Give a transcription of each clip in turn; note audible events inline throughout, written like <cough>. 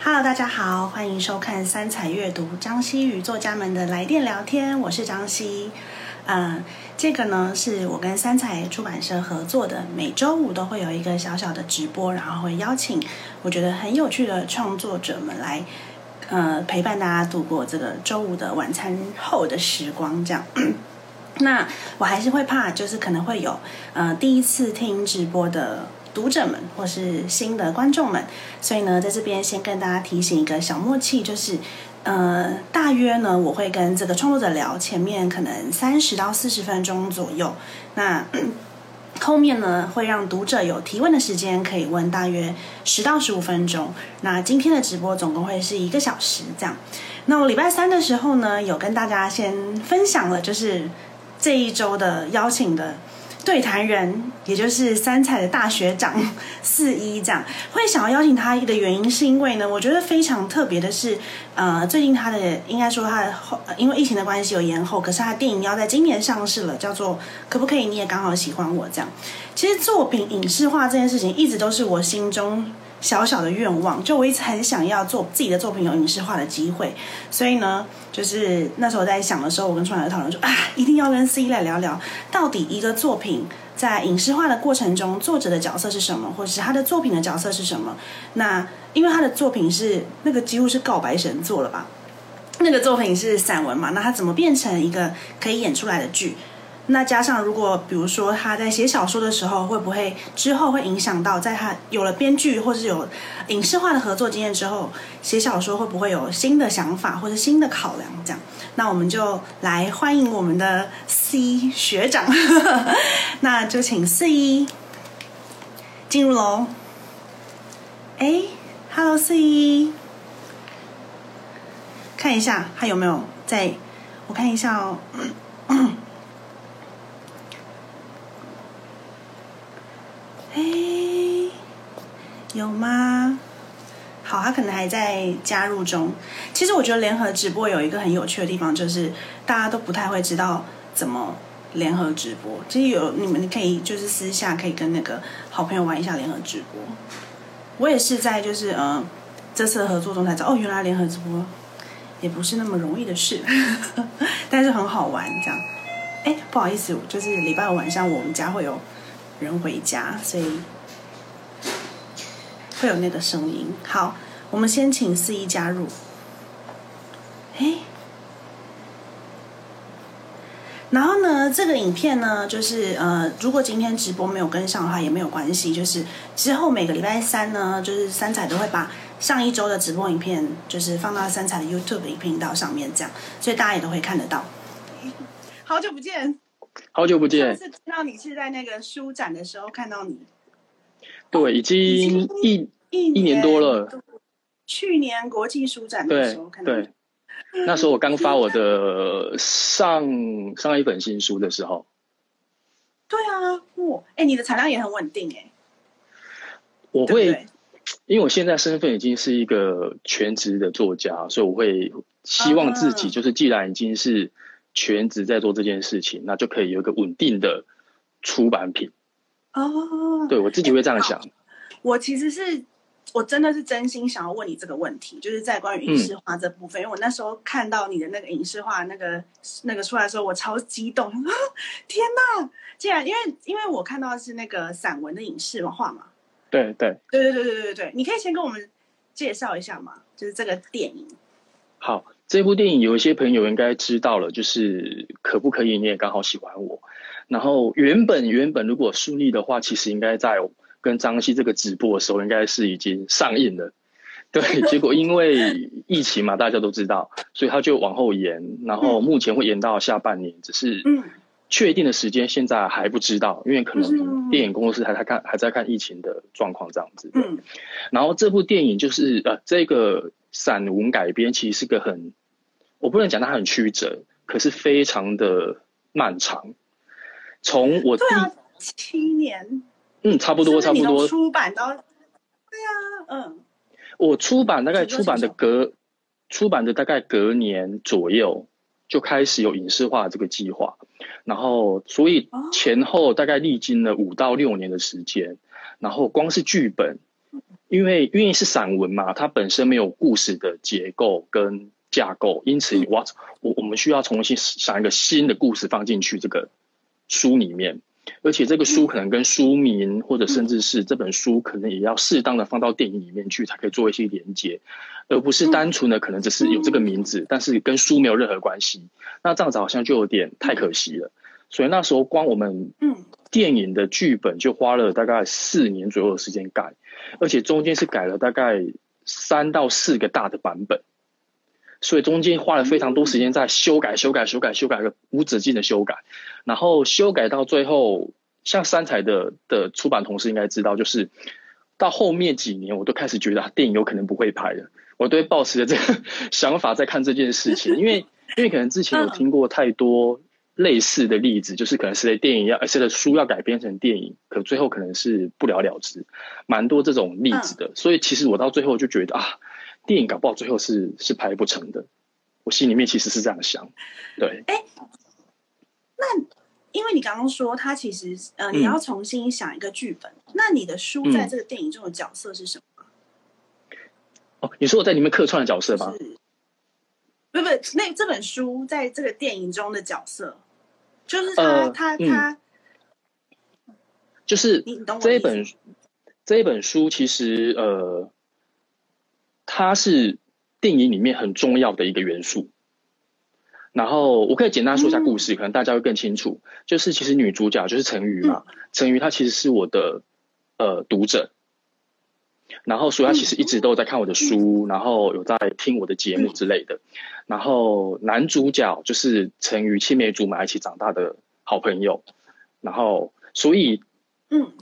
Hello，大家好，欢迎收看三彩阅读张希与作家们的来电聊天，我是张希。嗯，这个呢是我跟三彩出版社合作的，每周五都会有一个小小的直播，然后会邀请我觉得很有趣的创作者们来，呃，陪伴大家度过这个周五的晚餐后的时光，这样。那我还是会怕，就是可能会有呃第一次听直播的读者们，或是新的观众们，所以呢，在这边先跟大家提醒一个小默契，就是呃，大约呢，我会跟这个创作者聊前面可能三十到四十分钟左右，那 <clears throat> 后面呢会让读者有提问的时间，可以问大约十到十五分钟。那今天的直播总共会是一个小时这样。那我礼拜三的时候呢，有跟大家先分享了，就是。这一周的邀请的对谈人，也就是三彩的大学长四一，这样会想要邀请他的原因，是因为呢，我觉得非常特别的是，呃，最近他的应该说他的后，因为疫情的关系有延后，可是他的电影要在今年上市了，叫做可不可以你也刚好喜欢我这样。其实作品影视化这件事情，一直都是我心中。小小的愿望，就我一直很想要做自己的作品有影视化的机会，所以呢，就是那时候在想的时候，我跟创来讨论说啊，一定要跟 C 来聊聊，到底一个作品在影视化的过程中，作者的角色是什么，或者是他的作品的角色是什么？那因为他的作品是那个几乎是告白神作了吧？那个作品是散文嘛？那他怎么变成一个可以演出来的剧？那加上，如果比如说他在写小说的时候，会不会之后会影响到，在他有了编剧或者有影视化的合作经验之后，写小说会不会有新的想法或者新的考量？这样，那我们就来欢迎我们的 C 学长，那就请 C 进入喽。哎，Hello 四一，看一下他有没有在，我看一下哦。有吗？好，他可能还在加入中。其实我觉得联合直播有一个很有趣的地方，就是大家都不太会知道怎么联合直播。其实有你们可以就是私下可以跟那个好朋友玩一下联合直播。我也是在就是呃这次合作中才知道，哦，原来联合直播也不是那么容易的事，<laughs> 但是很好玩这样。哎，不好意思，就是礼拜五晚上我们家会有。人回家，所以会有那个声音。好，我们先请四一加入。哎，然后呢，这个影片呢，就是呃，如果今天直播没有跟上的话，也没有关系。就是之后每个礼拜三呢，就是三彩都会把上一周的直播影片，就是放到三彩的 YouTube 影频道上面，这样，所以大家也都会看得到。好久不见。好久不见。是知道你是在那个书展的时候看到你。对，已经一一年多了。去年国际书展的时候看到。对，那时候我刚发我的上上一本新书的时候。对啊，哇，哎，你的产量也很稳定哎。我会，因为我现在身份已经是一个全职的作家，所以我会希望自己就是，既然已经是。全职在做这件事情，那就可以有一个稳定的出版品。哦，对我自己会这样想。我其实是，我真的是真心想要问你这个问题，就是在关于影视化这部分，因为我那时候看到你的那个影视化那个那个出来的时候，我超激动，<laughs> 天哪！竟然因为因为我看到的是那个散文的影视化嘛。对对对对对对对对，你可以先跟我们介绍一下嘛，就是这个电影。好。这部电影有一些朋友应该知道了，就是可不可以你也刚好喜欢我。然后原本原本如果顺利的话，其实应该在跟张希这个直播的时候，应该是已经上映了。对，<laughs> 结果因为疫情嘛，大家都知道，所以他就往后延。然后目前会延到下半年，只是确定的时间现在还不知道，因为可能电影公司还在看还在看疫情的状况这样子。嗯。然后这部电影就是呃这个散文改编，其实是个很。我不能讲它很曲折，可是非常的漫长。从我第啊，七年，嗯，差不多，差不多。出版到，对啊，嗯，我出版大概出版的隔出版的大概隔年左右，就开始有影视化这个计划，然后所以前后大概历经了五到六年的时间，然后光是剧本，因为因为是散文嘛，它本身没有故事的结构跟架构，因此我我我们需要重新想一个新的故事放进去这个书里面。而且这个书可能跟书名，或者甚至是这本书，可能也要适当的放到电影里面去，才可以做一些连接，而不是单纯的可能只是有这个名字，但是跟书没有任何关系。那这样子好像就有点太可惜了。所以那时候光我们电影的剧本就花了大概四年左右的时间改，而且中间是改了大概三到四个大的版本。所以中间花了非常多时间在修改、修改、修改、修改个无止境的修改，然后修改到最后，像三彩的的出版同事应该知道，就是到后面几年，我都开始觉得电影有可能不会拍了。我都会抱持着这个 <laughs> 想法在看这件事情，因为因为可能之前有听过太多类似的例子，就是可能谁的电影要谁的书要改编成电影，可最后可能是不了了之，蛮多这种例子的。所以其实我到最后就觉得啊。电影搞不好最后是是拍不成的，我心里面其实是这样想，对。哎，那因为你刚刚说他其实呃你要重新想一个剧本，那你的书在这个电影中的角色是什么？哦，你说我在里面客串的角色吗？不不，那这本书在这个电影中的角色，就是他他他，就是这一本这一本书其实呃。它是电影里面很重要的一个元素，然后我可以简单说一下故事，可能大家会更清楚。就是其实女主角就是陈瑜嘛，陈瑜她其实是我的呃读者，然后所以她其实一直都在看我的书，然后有在听我的节目之类的。然后男主角就是陈瑜青梅竹马一起长大的好朋友，然后所以嗯，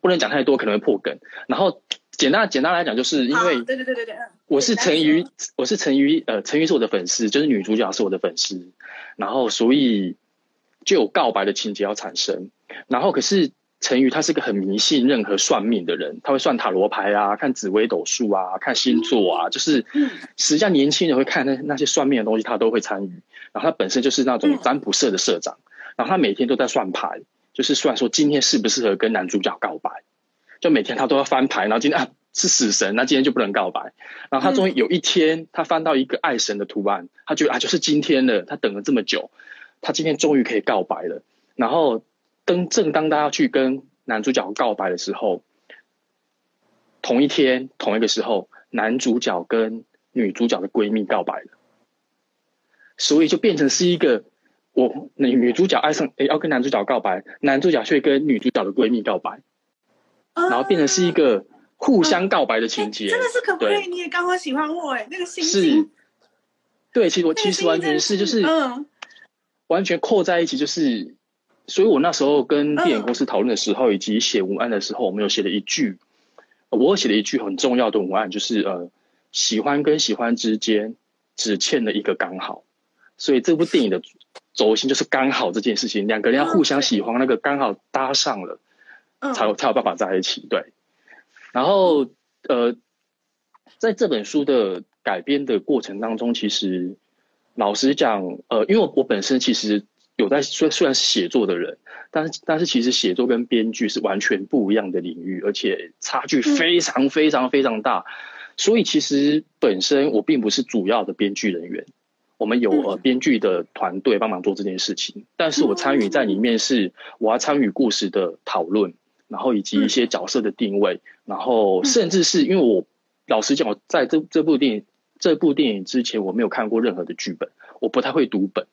不能讲太多，可能会破梗。然后。简单简单来讲，就是因为对对对对对，我是陈瑜，我是陈瑜，呃，陈瑜是我的粉丝，就是女主角是我的粉丝，然后所以就有告白的情节要产生。然后可是陈瑜他是个很迷信任何算命的人，他会算塔罗牌啊，看紫微斗数啊，看星座啊，就是实际上年轻人会看那那些算命的东西，他都会参与。然后他本身就是那种占卜社的社长，然后他每天都在算牌，就是算说今天适不适合跟男主角告白。就每天他都要翻牌，然后今天啊是死神，那今天就不能告白。然后他终于有一天，他翻到一个爱神的图案，他觉得啊就是今天了。他等了这么久，他今天终于可以告白了。然后当正当他要去跟男主角告白的时候，同一天同一个时候，男主角跟女主角的闺蜜告白了，所以就变成是一个我女女主角爱上诶要跟男主角告白，男主角却跟女主角的闺蜜告白。然后变成是一个互相告白的情节，真的是可不可以？你也刚好喜欢我哎，那个心情。对，其实我其实完全是就是嗯完全扣在一起，就是所以我那时候跟电影公司讨论的时候，以及写文案的时候，我们有写了一句，我写了一句很重要的文案，就是呃，喜欢跟喜欢之间只欠了一个刚好，所以这部电影的轴心就是刚好这件事情，两个人要互相喜欢，那个刚好搭上了。才有才有办法在一起，对。然后呃，在这本书的改编的过程当中，其实老实讲，呃，因为我我本身其实有在虽虽然是写作的人，但是但是其实写作跟编剧是完全不一样的领域，而且差距非常非常非常大。所以其实本身我并不是主要的编剧人员，我们有呃编剧的团队帮忙做这件事情，但是我参与在里面是我要参与故事的讨论。然后以及一些角色的定位，然后甚至是因为我老实讲，我在这这部电影这部电影之前，我没有看过任何的剧本，我不太会读本。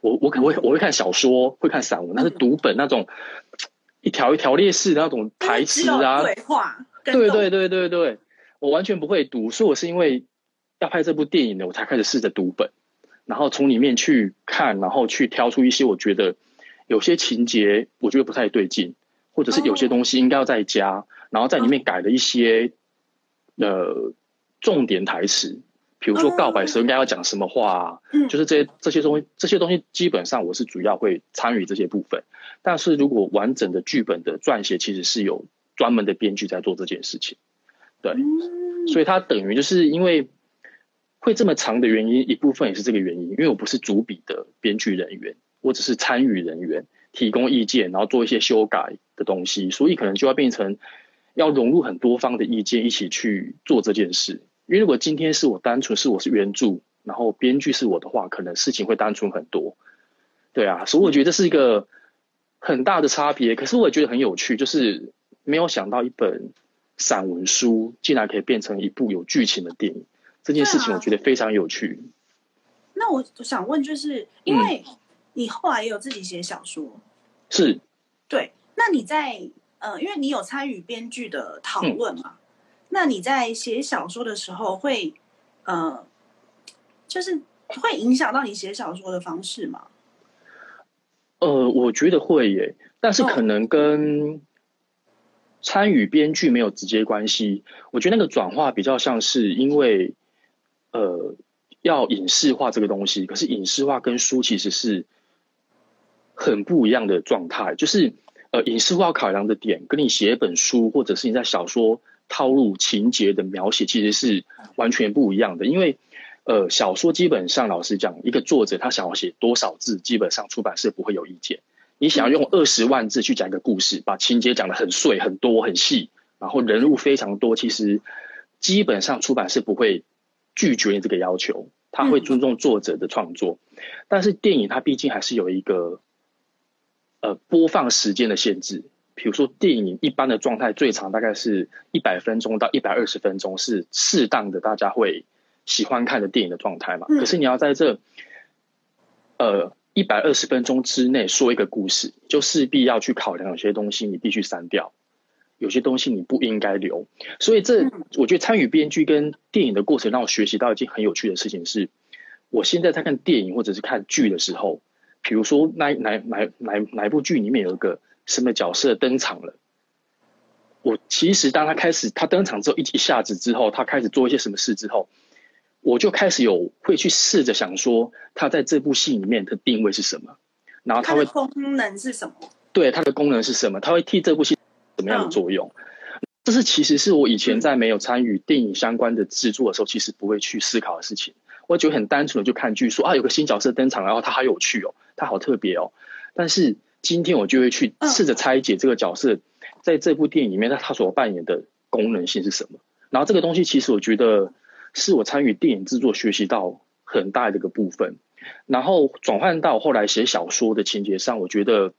我我可会我会看小说，会看散文，但是读本那种一条一条列式的那种台词啊，对话，对对对对对，我完全不会读。所以我是因为要拍这部电影的，我才开始试着读本，然后从里面去看，然后去挑出一些我觉得有些情节我觉得不太对劲。或者是有些东西应该要再加，然后在里面改了一些呃重点台词，比如说告白时候应该要讲什么话，啊就是这些这些东西，这些东西基本上我是主要会参与这些部分。但是如果完整的剧本的撰写，其实是有专门的编剧在做这件事情，对，所以它等于就是因为。会这么长的原因，一部分也是这个原因，因为我不是主笔的编剧人员，我只是参与人员，提供意见，然后做一些修改的东西，所以可能就要变成要融入很多方的意见一起去做这件事。因为如果今天是我单纯是我是原著，然后编剧是我的话，可能事情会单纯很多。对啊，所以我觉得是一个很大的差别。可是我也觉得很有趣，就是没有想到一本散文书竟然可以变成一部有剧情的电影。这件事情我觉得非常有趣。那我想问，就是因为你后来也有自己写小说，是，对。那你在呃，因为你有参与编剧的讨论嘛？那你在写小说的时候，会呃，就是会影响到你写小说的方式吗？呃，我觉得会耶，但是可能跟。参与编剧没有直接关系，我觉得那个转化比较像是因为，呃，要影视化这个东西，可是影视化跟书其实是很不一样的状态，就是呃，影视化考量的点跟你写一本书或者是你在小说套路情节的描写其实是完全不一样的，因为呃，小说基本上老实讲，一个作者他想要写多少字，基本上出版社不会有意见。你想要用二十万字去讲一个故事，把情节讲得很碎、很多、很细，然后人物非常多，其实基本上出版社不会拒绝你这个要求，他会尊重作者的创作。但是电影它毕竟还是有一个呃播放时间的限制，比如说电影一般的状态最长大概是一百分钟到一百二十分钟，是适当的大家会喜欢看的电影的状态嘛。可是你要在这呃。一百二十分钟之内说一个故事，就势必要去考量有些东西你必须删掉，有些东西你不应该留。所以这我觉得参与编剧跟电影的过程让我学习到一件很有趣的事情是，我现在在看电影或者是看剧的时候，比如说哪哪哪哪哪部剧里面有一个什么角色登场了，我其实当他开始他登场之后一一下子之后，他开始做一些什么事之后。我就开始有会去试着想说，他在这部戏里面的定位是什么，然后他会功能是什么？对，它的功能是什么？他会替这部戏什么样的作用？这是其实是我以前在没有参与电影相关的制作的时候，其实不会去思考的事情。我觉得很单纯的就看剧说啊，有个新角色登场，然后他好有趣哦，他好特别哦。但是今天我就会去试着拆解这个角色在这部电影里面，他他所扮演的功能性是什么？然后这个东西其实我觉得。是我参与电影制作学习到很大的一个部分，然后转换到后来写小说的情节上，我觉得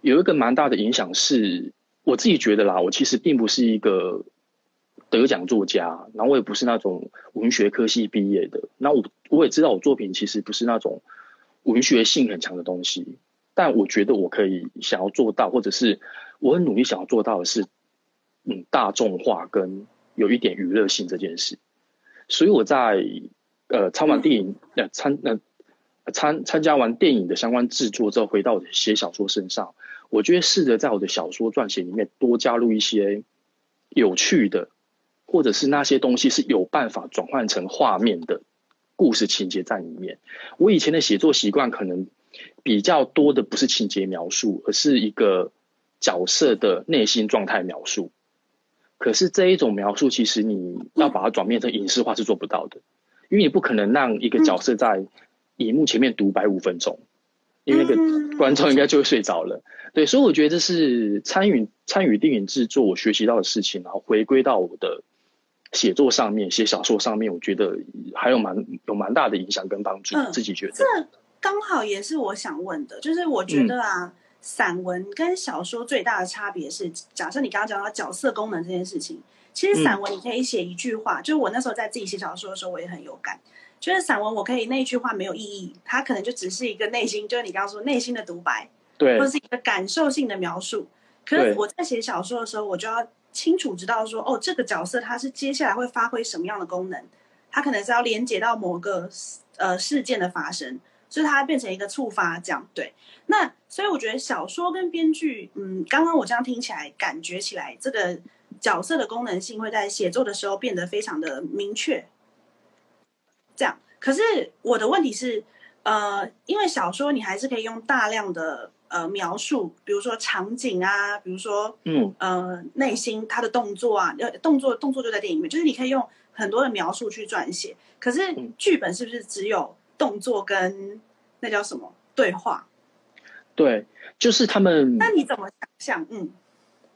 有一个蛮大的影响是，我自己觉得啦，我其实并不是一个得奖作家，然后我也不是那种文学科系毕业的，那我我也知道我作品其实不是那种文学性很强的东西，但我觉得我可以想要做到，或者是我很努力想要做到的是，嗯，大众化跟。有一点娱乐性这件事，所以我在呃参完电影呃参呃参参加完电影的相关制作之后，回到写小说身上，我觉得试着在我的小说撰写里面多加入一些有趣的，或者是那些东西是有办法转换成画面的故事情节在里面。我以前的写作习惯可能比较多的不是情节描述，而是一个角色的内心状态描述。可是这一种描述，其实你要把它转变成影视化是做不到的，因为你不可能让一个角色在荧幕前面独白五分钟，因为那个观众应该就会睡着了。对，所以我觉得这是参与参与电影制作我学习到的事情，然后回归到我的写作上面，写小说上面，我觉得还有蛮有蛮大的影响跟帮助。自己觉得这刚好也是我想问的，就是我觉得啊。散文跟小说最大的差别是，假设你刚刚讲到角色功能这件事情，其实散文你可以写一句话，就是我那时候在自己写小说的时候，我也很有感，就是散文我可以那一句话没有意义，它可能就只是一个内心，就是你刚刚说内心的独白，对，或者是一个感受性的描述。可是我在写小说的时候，我就要清楚知道说，哦，这个角色他是接下来会发挥什么样的功能，他可能是要连接到某个呃事件的发生。所以它变成一个触发，这样对。那所以我觉得小说跟编剧，嗯，刚刚我这样听起来，感觉起来这个角色的功能性会在写作的时候变得非常的明确。这样，可是我的问题是，呃，因为小说你还是可以用大量的呃描述，比如说场景啊，比如说嗯呃内心他的动作啊，要动作动作就在电影里面，就是你可以用很多的描述去撰写，可是嗯剧本是不是只有动作跟那叫什么对话？对，就是他们。那你怎么想象？嗯，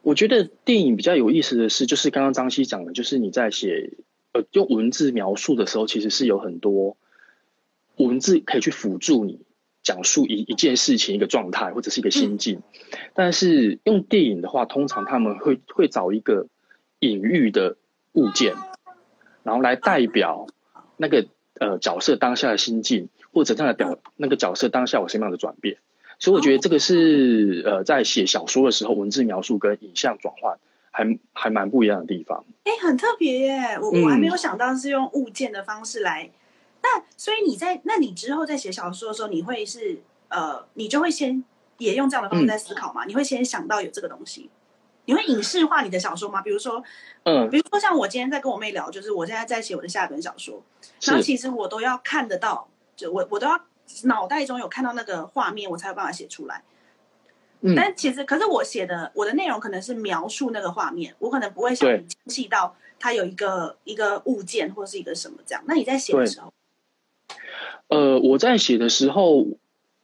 我觉得电影比较有意思的是，就是刚刚张希讲的，就是你在写呃用文字描述的时候，其实是有很多文字可以去辅助你讲述一一件事情、一个状态或者是一个心境。但是用电影的话，通常他们会会找一个隐喻的物件，然后来代表那个呃角色当下的心境，或者他的表那个角色当下有什么样的转变。所以我觉得这个是呃，在写小说的时候，文字描述跟影像转换还还蛮不一样的地方。哎，很特别耶！我嗯我还没有想到是用物件的方式来。那所以你在那你之后在写小说的时候，你会是呃，你就会先也用这样的方式在思考吗？你会先想到有这个东西，你会影视化你的小说吗？比如说，嗯，比如说像我今天在跟我妹聊，就是我现在在写我的下一本小说，然后其实我都要看得到，就我我都要脑袋中有看到那个画面，我才有办法写出来。嗯但其实，可是我写的我的内容可能是描述那个画面，我可能不会像对你精细到它有一个一个物件或是一个什么这样。那你在写的时候，呃，我在写的时候，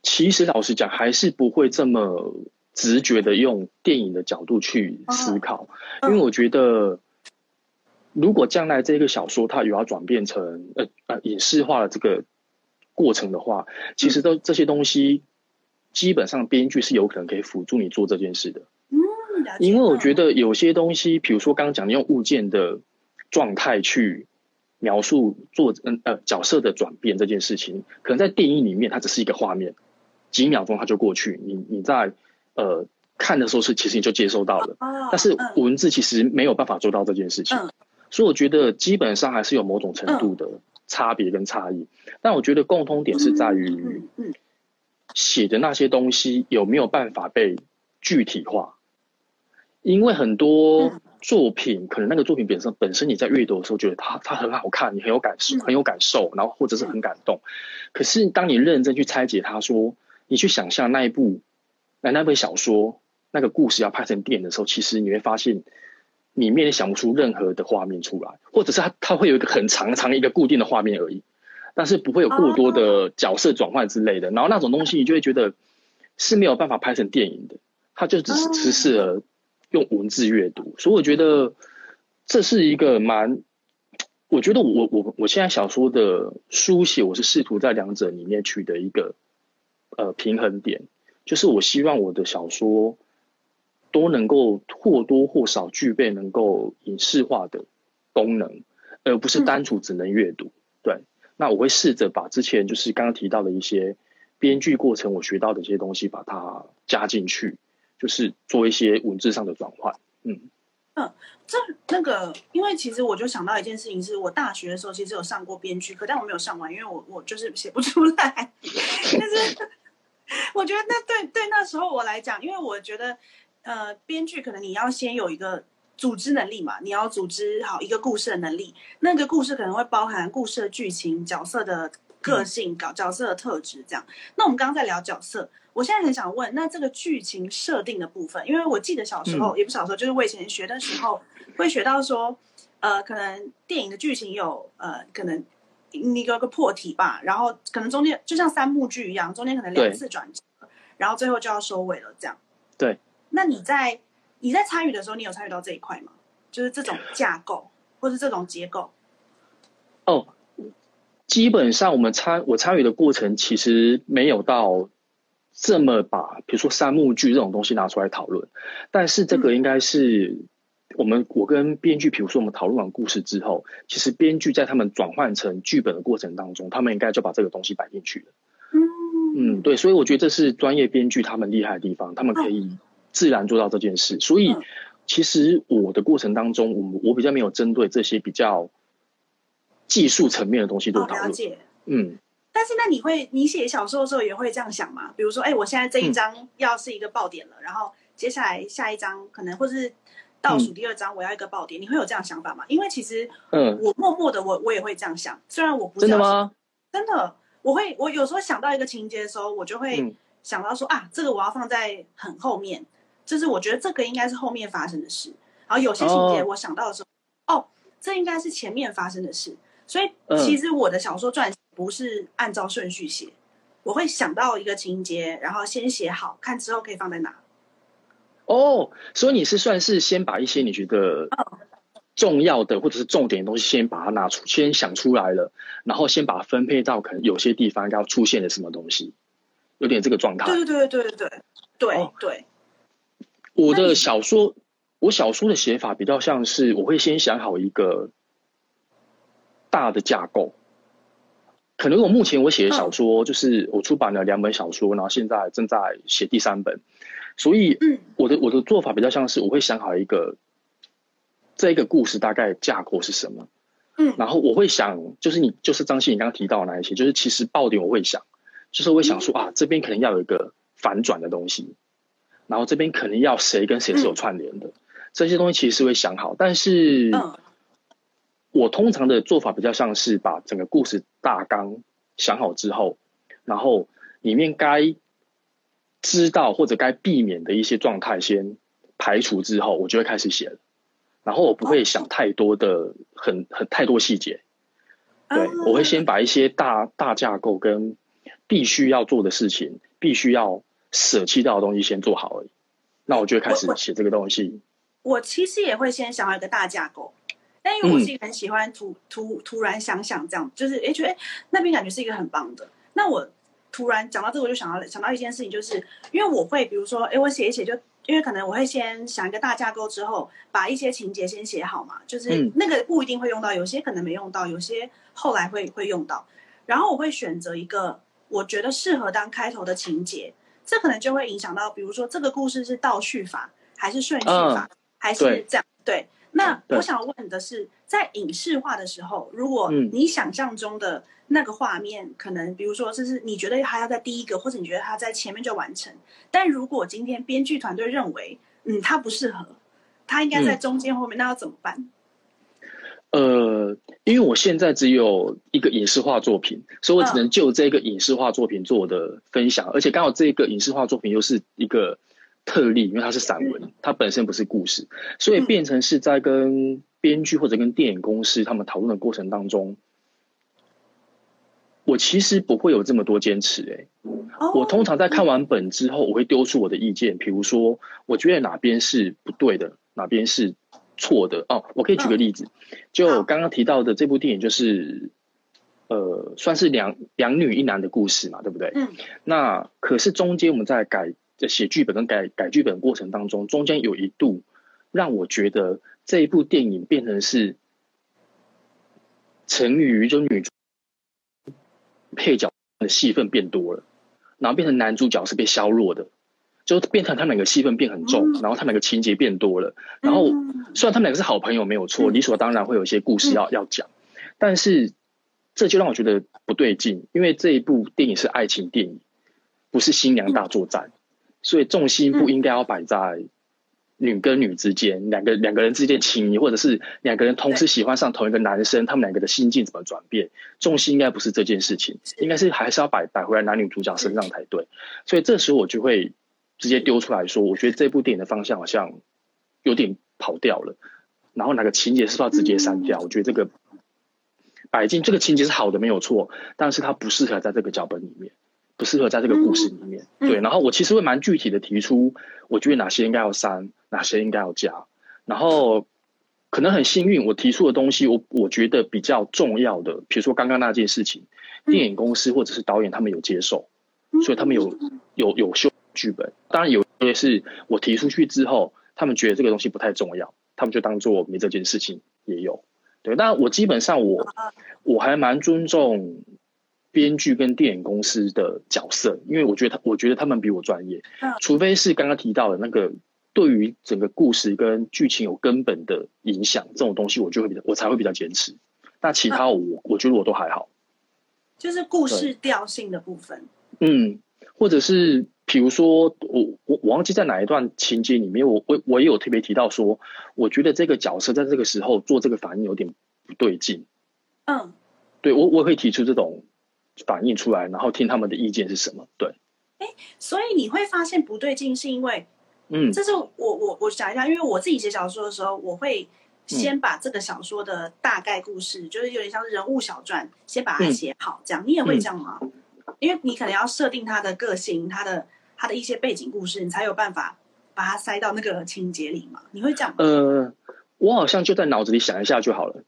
其实老实讲，还是不会这么直觉的用电影的角度去思考，嗯因为我觉得，如果将来这个小说它有要转变成呃呃影视化的这个过程的话，其实都这些东西，基本上编剧是有可能可以辅助你做这件事的。嗯，因为我觉得，得有些东西，比如说刚刚讲的用物件的状态去描述做嗯呃角色的转变这件事情，可能在电影里面它只是一个画面，几秒钟它就过去，你你在呃看的时候是其实你就接收到了，哦但是嗯。文字其实没有办法做到这件事情，嗯。所以我觉得基本上还是有某种程度的差别跟差异，但我觉得共通点是在于写的那些东西有没有办法被具体化？因为很多嗯作品，可能那个作品本身本身你在阅读的时候觉得它它很好看，你很有感受，嗯很有感受，然后或者是很感动。可是当你认真去拆解它，说你去想象那一部那那本小说那个故事要拍成电影的时候，其实你会发现里面想不出任何的画面出来，或者是它它会有一个很长长一个固定的画面而已。但是不会有过多的角色转换之类的，然后那种东西你就会觉得是没有办法拍成电影的，它就只是哦只适合用文字阅读，所以我觉得这是一个蛮，我觉得我我我现在小说的书写，我是试图在两者里面取得一个呃平衡点，就是我希望我的小说都能够或多或少具备能够影视化的功能，而不是单纯只能阅读。对，那我会试着把之前就是刚刚提到的一些编剧过程我学到的一些东西，把它加进去，就是做一些文字上的转换。嗯，这那个，因为其实我就想到一件事情，是我大学的时候其实有上过编剧课，但我没有上完，因为我我就是写不出来。但是我觉得那对对那时候我来讲，因为我觉得呃，编剧可能你要先有一个组织能力嘛，你要组织好一个故事的能力，那个故事可能会包含故事的剧情、角色的个性、搞角色的特质这样。那我们刚刚在聊角色，我现在很想问，那这个剧情设定的部分，因为我记得小时候、也不是小时候，就是我以前学的时候会学到说，呃，可能电影的剧情有呃，可能你有个破题吧，然后可能中间就像三幕剧一样，中间可能两次转折，然后最后就要收尾了这样。对。那你在你在参与的时候，你有参与到这一块吗？就是这种架构或是这种结构？哦，基本上我们参我参与的过程其实没有到这么把，比如说三幕剧这种东西拿出来讨论，但是这个应该是我们我跟编剧，比如说我们讨论完故事之后，其实编剧在他们转换成剧本的过程当中，他们应该就把这个东西摆进去了。嗯嗯，对，所以我觉得这是专业编剧他们厉害的地方，他们可以自然做到这件事。所以嗯其实我的过程当中，我我比较没有针对这些比较技术层面的东西做哦，讨论。了解。嗯，但是那你会，你写小说的时候也会这样想吗？比如说，哎、我现在这一嗯章要是一个爆点了，然后接下来下一章可能或是倒数第二章我要一个爆点，你会有这样想法吗？因为其实嗯，我默默的我我也会这样想，虽然我不真的知道是吗？真的，我会，我有时候想到一个情节的时候，我就会嗯想到说、啊，这个我要放在很后面，就是我觉得这个应该是后面发生的事。然后有些情节哦我想到的时候，哦这应该是前面发生的事，所以嗯其实我的小说撰写不是按照顺序写，我会想到一个情节，然后先写好，看之后可以放在哪。哦，所以你是算是先把一些你觉得重要的或者是重点的东西先把它拿出，先想出来了，然后先把它分配到可能有些地方要出现的什么东西，有点这个状态。对对对对对对对哦对，我的小说，我小说的写法比较像是，我会先想好一个大的架构。可能我目前我写的小说，就是我出版了两本小说，然后现在正在写第三本，所以嗯。我的我的做法比较像是，我会想好一个这一个故事大概架构是什么，嗯。然后我会想，就是你就是张信你刚刚提到的那一些，就是其实爆点我会想，就是我会想说啊，这边可能要有一个反转的东西，然后这边可能要谁跟谁是有串联的，这些东西其实是会想好，但是嗯我通常的做法比较像是把整个故事大纲想好之后，然后里面该知道或者该避免的一些状态先排除之后，我就会开始写了。然后我不会想太多的很很太多细节，对嗯我会先把一些大大架构跟必须要做的事情，必须要舍弃掉的东西先做好而已。那我就会开始写这个东西。我其实也会先想好一个大架构，但因为我嗯是一个很喜欢突突突然想想这样，就是诶觉得诶那边感觉是一个很棒的。那我突然讲到这个，我就想到想到一件事情，就是因为我会比如说，诶我写一写就。因为可能我会先想一个大架构，之后把一些情节先写好嘛，就是嗯那个不一定会用到，有些可能没用到，有些后来会会用到。然后我会选择一个我觉得适合当开头的情节，这可能就会影响到，比如说这个故事是倒叙法还是顺序法，还是这样？对。那我想问的是，在影视化的时候，如果嗯。你想象中的那个画面，可能比如说，就是你觉得它要在第一个，或者你觉得它在前面就完成，但如果今天编剧团队认为，嗯，它不适合，它应该在嗯中间后面，那要怎么办？呃，因为我现在只有一个影视化作品，所以我只能就这个影视化作品做我的分享，而且刚好这个影视化作品又是一个特例，因为它是散文，它本身不是故事，所以变成是在跟编剧或者跟电影公司他们讨论的过程当中，我其实不会有这么多坚持、欸，哦，我通常在看完本之后，我会丢出我的意见，比如说我觉得哪边是不对的，哪边是错的。哦，我可以举个例子，就刚刚提到的这部电影，就是呃，算是两两女一男的故事嘛，对不对？嗯。那可是中间我们在改在写剧本跟改改剧本的过程当中，中间有一度让我觉得这一部电影变成是成于就女主配角的戏份变多了，然后变成男主角是被削弱的，就变成他们两个戏份变很重，嗯。然后他们两个情节变多了，然后嗯。虽然他们两个是好朋友没有错，嗯。理所当然会有一些故事要、要讲，但是这就让我觉得不对劲，因为这一部电影是爱情电影，不是新娘大作战，所以重心不应该要摆在女跟女之间，两个两个人之间情谊，或者是两个人同时喜欢上同一个男生，他们两个的心境怎么转变，重心应该不是这件事情，应该是还是要摆摆回来男女主角身上才对。所以这时候我就会直接丢出来说，我觉得这部电影的方向好像有点跑掉了，然后哪个情节是不是要直接删掉？我觉得这个摆进这个情节是好的没有错，但是它不适合在这个脚本里面，不适合在这个故事里面。嗯对，然后我其实会蛮具体的提出，我觉得哪些应该要删，哪些应该要加，然后。可能很幸运，我提出的东西，我我觉得比较重要的，比如说刚刚那件事情，电影公司或者是导演他们有接受，所以他们有有有修剧本。当然有些是我提出去之后，他们觉得这个东西不太重要，他们就当做没这件事情也有。对，但我基本上我我还蛮尊重编剧跟电影公司的角色，因为我觉得他我觉得他们比我专业嗯，除非是刚刚提到的那个。对于整个故事跟剧情有根本的影响，这种东西我就会比较，我才会比较坚持。那其他我我觉得我都还好。就是故事调性的部分。嗯，或者是比如说我我我忘记在哪一段情节里面，我我我也有特别提到说，我觉得这个角色在这个时候做这个反应有点不对劲。嗯，对我我会提出这种反映出来，然后听他们的意见是什么。对，所以你会发现不对劲，是因为嗯这是我我我想一下，因为我自己写小说的时候，我会先把这个小说的大概故事，就是有点像是人物小传，先把它写好，这样你也会这样吗？因为你可能要设定他的个性，他的他的一些背景故事，你才有办法把它塞到那个情节里嘛。你会这样吗？呃，我好像就在脑子里想一下就好了。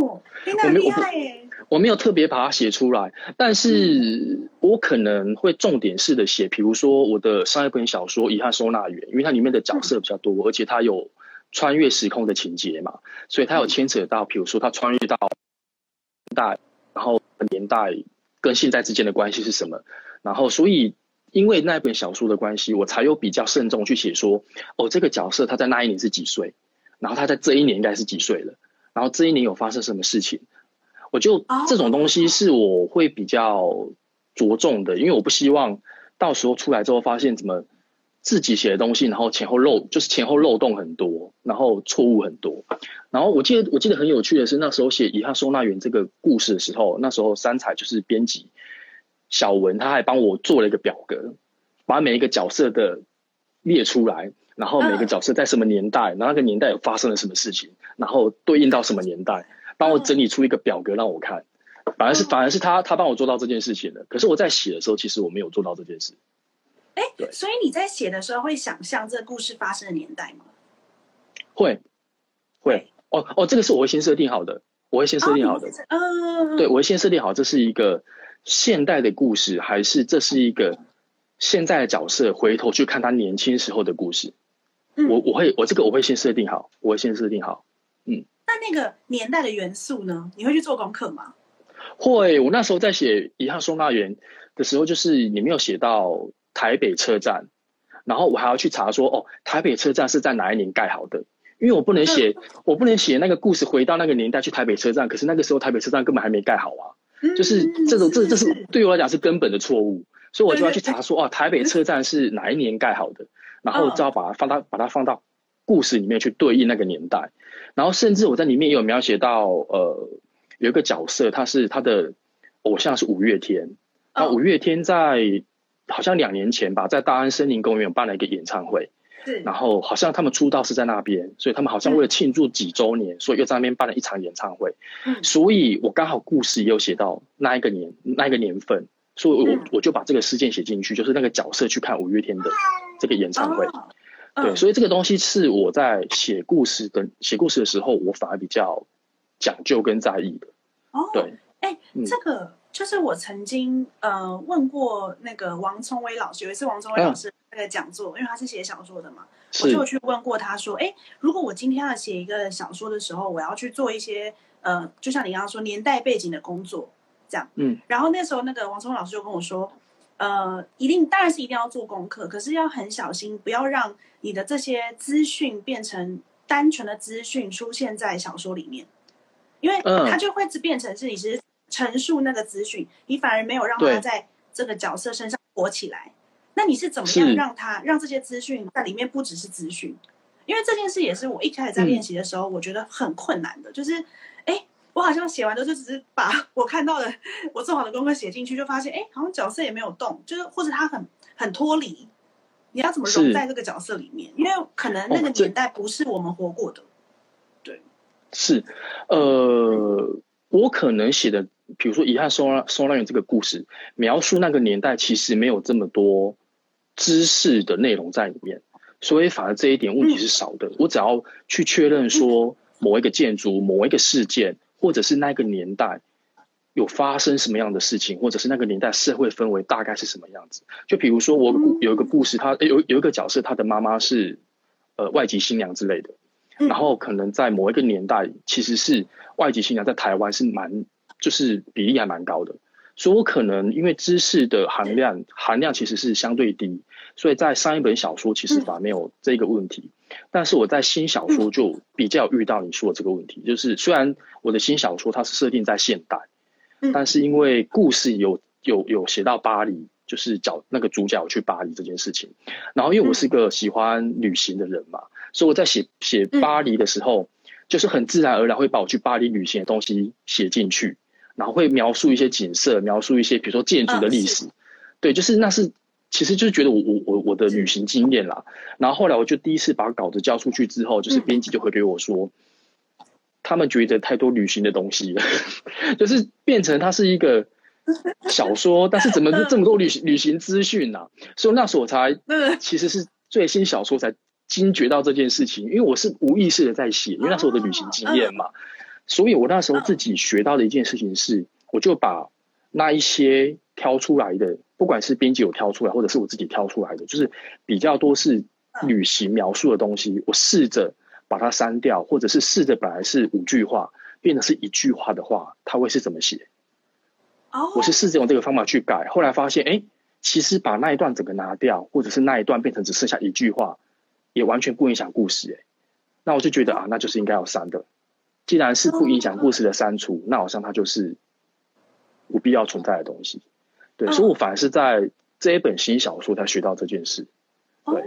哦，那很厉害耶！我没有特别把它写出来，但是我可能会重点式的写，比如说我的上一本小说《遗憾收纳员》，因为它里面的角色比较多，而且它有穿越时空的情节嘛，所以它有牵扯到，比如说它穿越到代，然后年代跟现在之间的关系是什么，然后所以因为那本小说的关系，我才有比较慎重去写说，哦，这个角色他在那一年是几岁，然后他在这一年应该是几岁了，然后这一年有发生什么事情。我就这种东西是我会比较着重的，因为我不希望到时候出来之后发现怎么自己写的东西，然后前后漏就是前后漏洞很多，然后错误很多。然后我记得我记得很有趣的是，那时候写《遗憾收纳员》这个故事的时候，那时候三彩就是编辑小文，他还帮我做了一个表格，把每一个角色的列出来，然后每个角色在什么年代，然后那个年代有发生了什么事情，然后对应到什么年代。帮我整理出一个表格让我看，反而是反而是他他帮我做到这件事情的。可是我在写的时候，其实我没有做到这件事。哎，对，所以你在写的时候会想象这个故事发生的年代吗？会，会。哦哦，这个是我会先设定好的，我会先设定好的。嗯，对，我会先设定好这是一个现代的故事，还是这是一个现在的角色回头去看他年轻时候的故事。我我会我这个我会先设定好，我会先设定好。嗯。那那个年代的元素呢？你会去做功课吗？会，我那时候在写《遗憾收纳员》的时候，就是你没有写到台北车站，然后我还要去查说，哦，台北车站是在哪一年盖好的？因为我不能写，<laughs> 我不能写那个故事回到那个年代去台北车站，可是那个时候台北车站根本还没盖好啊，就是这种这这是对我来讲是根本的错误，所以我就要去查说，哦，台北车站是哪一年盖好的，然后就要把它放到把它放到故事里面去对应那个年代。然后甚至我在里面也有描写到，呃，有一个角色，他是他的偶像是五月天，那五月天在好像两年前吧，在大安森林公园办了一个演唱会，然后好像他们出道是在那边，所以他们好像为了庆祝几周年，所以又在那边办了一场演唱会，所以我刚好故事也有写到那一个年那一个年份，所以我我就把这个事件写进去，就是那个角色去看五月天的这个演唱会。对，所以这个东西是我在写故事的写故事的时候，我反而比较讲究跟在意的。哦，对，哎，这个就是我曾经呃问过那个王聪威老师，有一次王聪威老师那个讲座，因为他是写小说的嘛，我就去问过他说，哎，如果我今天要写一个小说的时候，我要去做一些呃，就像你刚刚说年代背景的工作这样，嗯，然后那时候那个王聪威老师就跟我说。呃，一定当然是一定要做功课，可是要很小心，不要让你的这些资讯变成单纯的资讯出现在小说里面，因为它就会变成是你是陈述那个资讯，你反而没有让他在这个角色身上活起来。那你是怎么样让他让这些资讯在里面不只是资讯？因为这件事也是我一开始在练习的时候，我觉得很困难的，就是哎。我好像写完的就只是把 <laughs> 我看到的我做好的功课写进去，就发现哎，好像角色也没有动，就是或者他很很脱离。你要怎么融在这个角色里面？因为可能那个年代不是我们活过的。对，是呃，我可能写的，比如说《遗憾收收纳员》这个故事，描述那个年代其实没有这么多知识的内容在里面，所以反而这一点问题是少的。我只要去确认说某一个建筑、某一个事件。或者是那个年代有发生什么样的事情，或者是那个年代社会氛围大概是什么样子？就比如说，我有一个故事，他有有一个角色，他的妈妈是呃外籍新娘之类的，然后可能在某一个年代，其实是外籍新娘在台湾是蛮就是比例还蛮高的，所以我可能因为知识的含量含量其实是相对低，所以在上一本小说其实反而没有这个问题。但是我在新小说就比较遇到你说的这个问题，就是虽然我的新小说它是设定在现代，但是因为故事有有有写到巴黎，就是角那个主角去巴黎这件事情，然后因为我是个喜欢旅行的人嘛，所以我在写写巴黎的时候，就是很自然而然会把我去巴黎旅行的东西写进去，然后会描述一些景色，描述一些比如说建筑的历史，对，就是那是。其实就是觉得我我我我的旅行经验啦，然后后来我就第一次把稿子交出去之后，就是编辑就会给我说，他们觉得太多旅行的东西了，<laughs> 就是变成它是一个 <laughs> 小说，但是怎么这么多旅行旅行资讯呢？所以那时候我才其实是最新小说才惊觉到这件事情，因为我是无意识的在写，因为那时候我的旅行经验嘛，所以我那时候自己学到的一件事情是，我就把那一些挑出来的，不管是编辑有挑出来，或者是我自己挑出来的，就是比较多是旅行描述的东西，我试着。把它删掉，或者是试着本来是五句话变成是一句话的话，它会是怎么写？哦，我是试着用这个方法去改，后来发现，哎，其实把那一段整个拿掉，或者是那一段变成只剩下一句话，也完全不影响故事。哎，那我就觉得啊，那就是应该要删的。既然是不影响故事的删除，那好像它就是不必要存在的东西。对，所以我反而是在这一本新小说才学到这件事。对。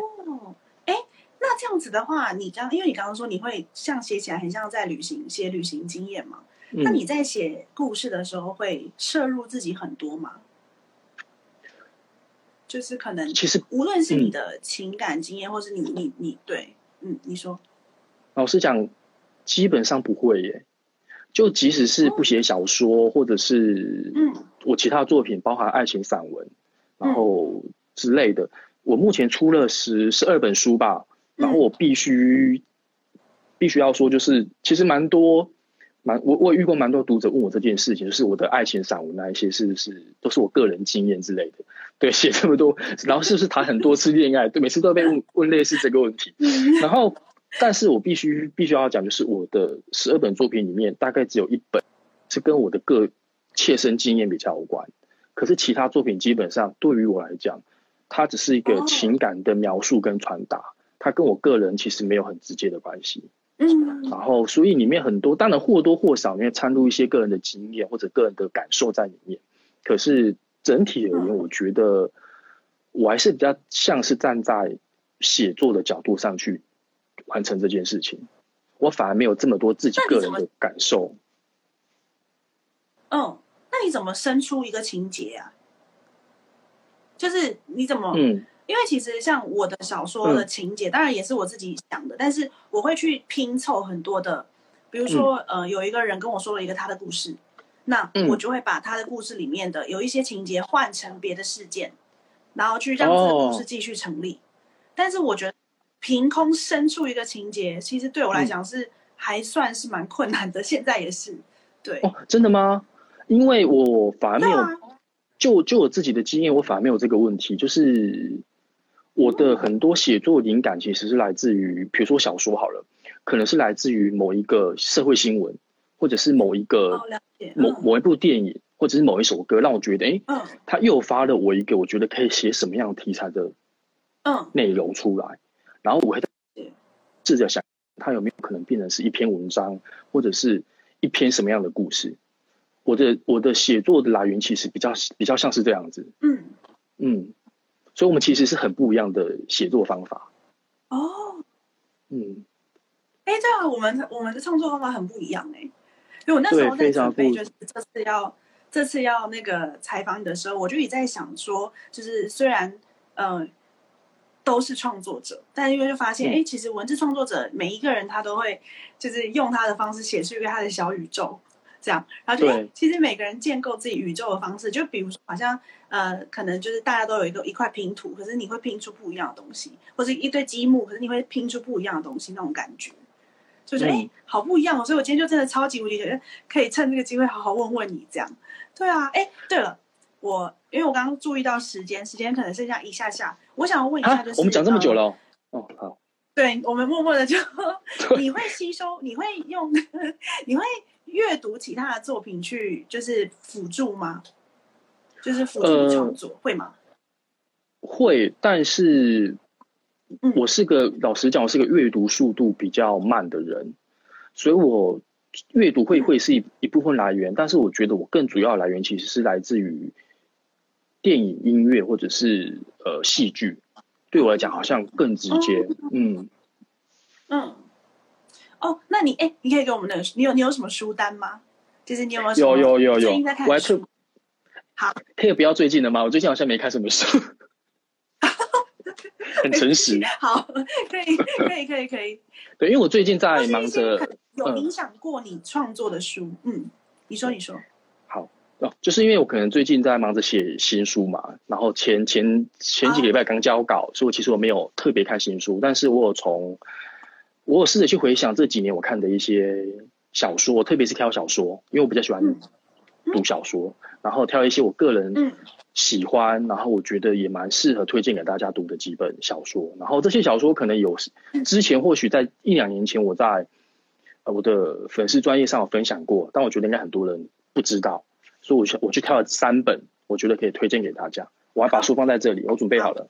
那这样子的话，你刚因为你刚刚说你会像写起来很像在旅行写旅行经验嘛？那你在写故事的时候会摄入自己很多吗？就是可能其实无论是你的情感经验，或是你你你对，嗯，你说，老实讲，基本上不会耶。就即使是不写小说，或者是嗯，我其他作品包含爱情散文，然后之类的，我目前出了十十二本书吧。然后我必须必须要说，就是其实蛮多蛮我我也遇过蛮多读者问我这件事情，就是我的爱情散文那一些是不是都是我个人经验之类的？对，写这么多，然后是不是谈很多次恋爱？对，每次都被问问类似这个问题。然后，但是我必须必须要讲，就是我的十二本作品里面，大概只有一本是跟我的个切身经验比较有关，可是其他作品基本上对于我来讲，它只是一个情感的描述跟传达。它跟我个人其实没有很直接的关系，嗯，然后所以里面很多，当然或多或少里面掺入一些个人的经验或者个人的感受在里面，可是整体而言，我觉得我还是比较像是站在写作的角度上去完成这件事情，我反而没有这么多自己个人的感受。嗯，那你怎么生出一个情节啊？就是你怎么嗯？因为其实像我的小说的情节，当然也是我自己想的，但是我会去拼凑很多的，比如说呃，有一个人跟我说了一个他的故事，那我就会把他的故事里面的有一些情节换成别的事件，然后去让这个故事继续成立。但是我觉得凭空生出一个情节，其实对我来讲是还算是蛮困难的，现在也是。对。哦，真的吗？因为我反而没有，就就我自己的经验，我反而没有这个问题，就是。我的很多写作灵感其实是来自于，比如说小说好了，可能是来自于某一个社会新闻，或者是某一个某某一部电影，或者是某一首歌，让我觉得，哎，它诱发了我一个我觉得可以写什么样题材的嗯。内容出来，然后我会试着想，它有没有可能变成是一篇文章，或者是一篇什么样的故事？我的我的写作的来源其实比较比较像是这样子，嗯嗯。所以，我们其实是很不一样的写作方法。哦，嗯，哎，对啊我们我们的创作方法很不一样哎。因为我那时候在准备，就是这次要这次要那个采访你的时候，我就也在想说，就是虽然嗯都是创作者，但因为就发现，哎，其实文字创作者每一个人他都会就是用他的方式写出一个他的小宇宙。这样，然后就其实每个人建构自己宇宙的方式，就比如说，好像呃，可能就是大家都有一个一块拼图，可是你会拼出不一样的东西，或者一堆积木，可是你会拼出不一样的东西，那种感觉，就是哎，好不一样哦。所以我今天就真的超级无敌觉得可以趁这个机会好好问问你，这样。对啊，哎，对了，我因为我刚刚注意到时间，时间可能剩下一下下，我想要问一下，就是我们讲这么久了，哦，好，对我们默默的就 <laughs> 你会吸收，你会用，<laughs> 你会。阅读其他的作品去就是辅助吗？就是辅助创作会吗？会，但是我是个老实讲，我是个阅读速度比较慢的人，所以我阅读会会是一一部分来源，但是我觉得我更主要来源其实是来自于电影、音乐或者是呃戏剧，对我来讲好像更直接。嗯嗯。哦，那你哎，你可以给我们的，你有你有什么书单吗？就是你有没有有有有有最近在看书？好，可以不要最近的吗？我最近好像没看什么书。<laughs> 很诚实。好，可以，可以，可以，可以。<laughs> 对，因为我最近在忙着，有影响过你创作的书。嗯，你说，你说。好哦，就是因为我可能最近在忙着写新书嘛，然后前前前几个礼拜刚交稿，所以其实我没有特别看新书，但是我有从我有试着去回想这几年我看的一些小说，特别是挑小说，因为我比较喜欢读小说，然后挑一些我个人喜欢，然后我觉得也蛮适合推荐给大家读的几本小说。然后这些小说可能有之前或许在一两年前我在呃我的粉丝专业上有分享过，但我觉得应该很多人不知道，所以我去我去挑了三本，我觉得可以推荐给大家。我还把书放在这里，我准备好了。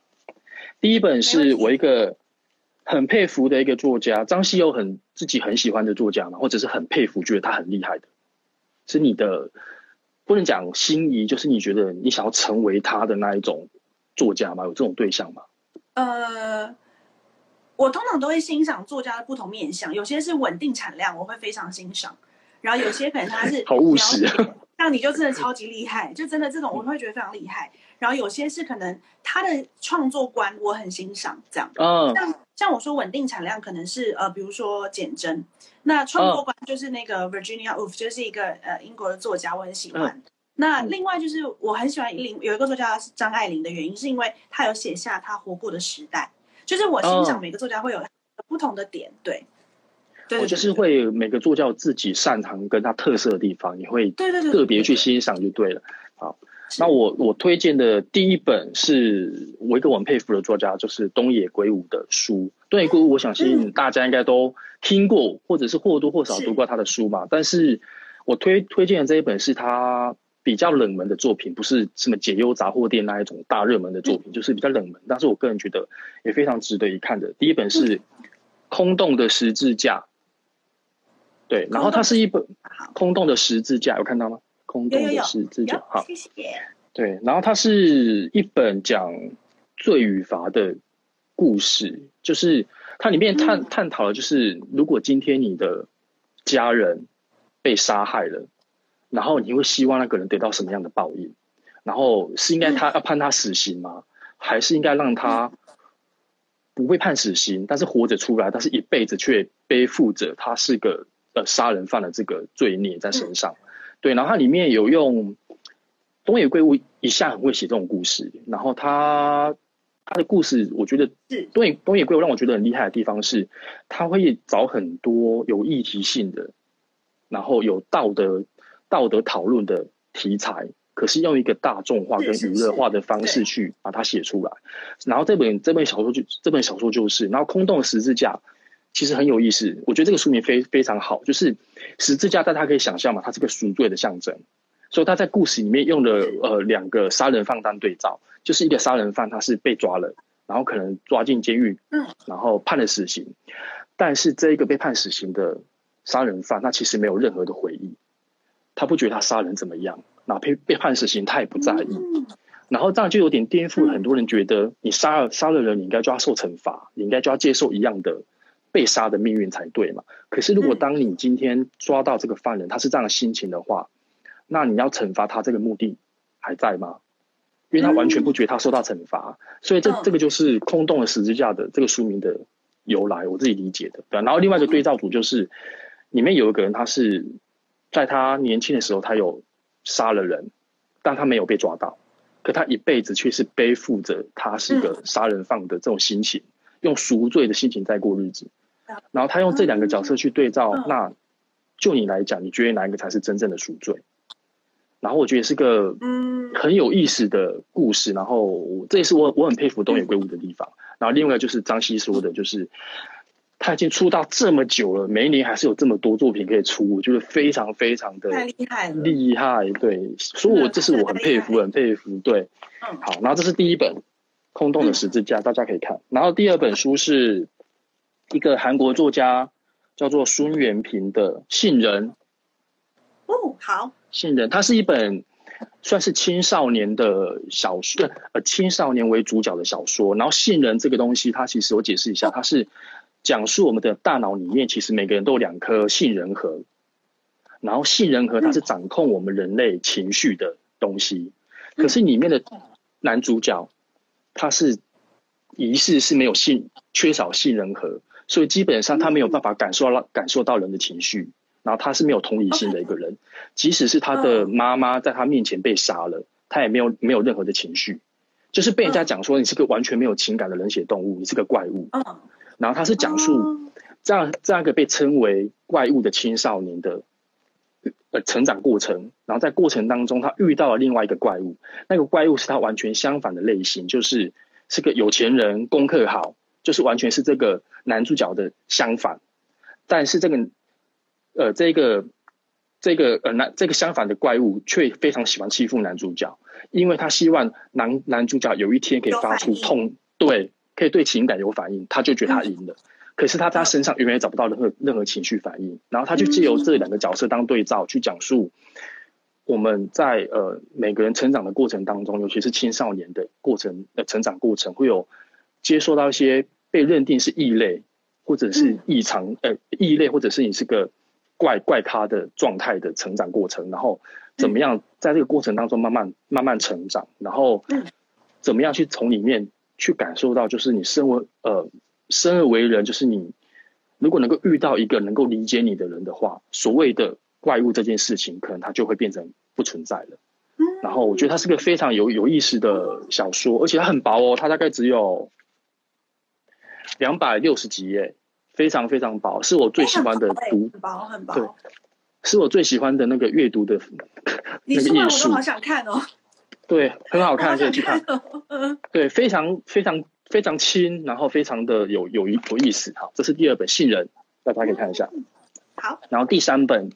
第一本是我一个很佩服的一个作家，张希友很自己很喜欢的作家嘛，或者是很佩服，觉得他很厉害的，是你的。不能讲心仪，就是你觉得你想要成为他的那一种作家吗？有这种对象吗？呃，我通常都会欣赏作家的不同面相，有些是稳定产量，我会非常欣赏；然后有些可能他是 <laughs> 好务实，像你就真的超级厉害，就真的这种我会觉得非常厉害。然后有些是可能他的创作观我很欣赏，这样。嗯，像像我说稳定产量，可能是呃，比如说简真。那创作观就是那个 Virginia Woolf，就是一个呃英国的作家，我很喜欢。那另外就是我很喜欢林有一个作家是张爱玲的原因，是因为他有写下他活过的时代。就是我欣赏每个作家会有不同的点，对。我就是会每个作家自己擅长跟他特色的地方，你会对对对特别去欣赏就对了。好，那我我推荐的第一本是我一个我很佩服的作家，就是东野圭吾的书。东野圭吾，我相信大家应该都。听过或者是或多或少读过他的书嘛？但是我推推荐的这一本是他比较冷门的作品，不是什么解忧杂货店那一种大热门的作品，就是比较冷门。但是我个人觉得也非常值得一看的。第一本是《空洞的十字架》，对，然后它是一本《空洞的十字架》，有看到吗？空洞的十字架，好，谢谢。对，然后它是一本讲罪与罚的故事，就是。它里面探探讨的就是，如果今天你的家人被杀害了，然后你会希望那个人得到什么样的报应？然后是应该他要判他死刑吗？还是应该让他不被判死刑，但是活着出来，但是一辈子却背负着他是个呃杀人犯的这个罪孽在身上？对，然后它里面有用东野圭吾一向很会写这种故事，然后他。他的故事，我觉得东野东野圭吾让我觉得很厉害的地方是，他会找很多有议题性的，然后有道德道德讨论的题材，可是用一个大众化跟娱乐化的方式去把它写出来。然后这本这本小说就这本小说就是，然后空洞的十字架其实很有意思，我觉得这个书名非非常好，就是十字架大家可以想象嘛，它是个赎罪的象征，所以他在故事里面用了呃两个杀人犯当对照。就是一个杀人犯，他是被抓了，然后可能抓进监狱，嗯，然后判了死刑。但是这一个被判死刑的杀人犯，他其实没有任何的回忆，他不觉得他杀人怎么样，哪怕被判死刑，他也不在意。然后这样就有点颠覆很多人觉得，你杀了杀了人，你应该就要受惩罚，你应该就要接受一样的被杀的命运才对嘛。可是如果当你今天抓到这个犯人，他是这样的心情的话，那你要惩罚他这个目的还在吗？因为他完全不觉得他受到惩罚，所以这这个就是空洞的十字架的这个书名的由来，我自己理解的。对，然后另外一个对照组就是里面有一个人，他是在他年轻的时候他有杀了人，但他没有被抓到，可他一辈子却是背负着他是个杀人犯的这种心情，用赎罪的心情在过日子。然后他用这两个角色去对照，那就你来讲，你觉得哪一个才是真正的赎罪？然后我觉得是个嗯很有意思的故事，然后这也是我我很佩服东野圭吾的地方。然后另外就是张希说的，就是他已经出道这么久了，每一年还是有这么多作品可以出，我觉得非常非常的太厉害了，厉害对，所以我这是我很佩服很佩服对。好，然后这是第一本《空洞的十字架》，大家可以看。然后第二本书是一个韩国作家叫做孙元平的《杏仁》。哦，好。杏仁，它是一本算是青少年的小说，呃，青少年为主角的小说。然后，杏仁这个东西，它其实我解释一下，它是讲述我们的大脑里面，其实每个人都有两颗杏仁核。然后，杏仁核它是掌控我们人类情绪的东西。可是里面的男主角，他是疑似是没有信缺少杏仁核，所以基本上他没有办法感受到感受到人的情绪，然后他是没有同理心的一个人。即使是他的妈妈在他面前被杀了，他也没有没有任何的情绪，就是被人家讲说你是个完全没有情感的冷血动物，你是个怪物。嗯，然后他是讲述这样这样一个被称为怪物的青少年的呃成长过程，然后在过程当中他遇到了另外一个怪物，那个怪物是他完全相反的类型，就是是个有钱人，功课好，就是完全是这个男主角的相反，但是这个呃这个。这个呃男这个相反的怪物却非常喜欢欺负男主角，因为他希望男男主角有一天可以发出痛，对，可以对情感有反应，他就觉得他赢了。可是他在他身上永远找不到任何任何情绪反应，然后他就借由这两个角色当对照去讲述我们在呃每个人成长的过程当中，尤其是青少年的过程的成长过程，会有接受到一些被认定是异类或者是异常呃异类，或者是你是个。怪怪咖的状态的成长过程，然后怎么样在这个过程当中慢慢慢慢成长，然后怎么样去从里面去感受到，就是你身为呃生而为人，就是你如果能够遇到一个能够理解你的人的话，所谓的怪物这件事情，可能它就会变成不存在了。然后我觉得它是个非常有有意思的小说，而且它很薄哦，它大概只有两百六十几页。非常非常薄，是我最喜欢的读，很薄很薄，对，是我最喜欢的那个阅读的 <laughs> 那个页数，我都好想看哦。对，很好看，可以去看。对，非常非常非常轻，然后非常的有有有意思。好，这是第二本《信任》，大家可以看一下。好，然后第三本《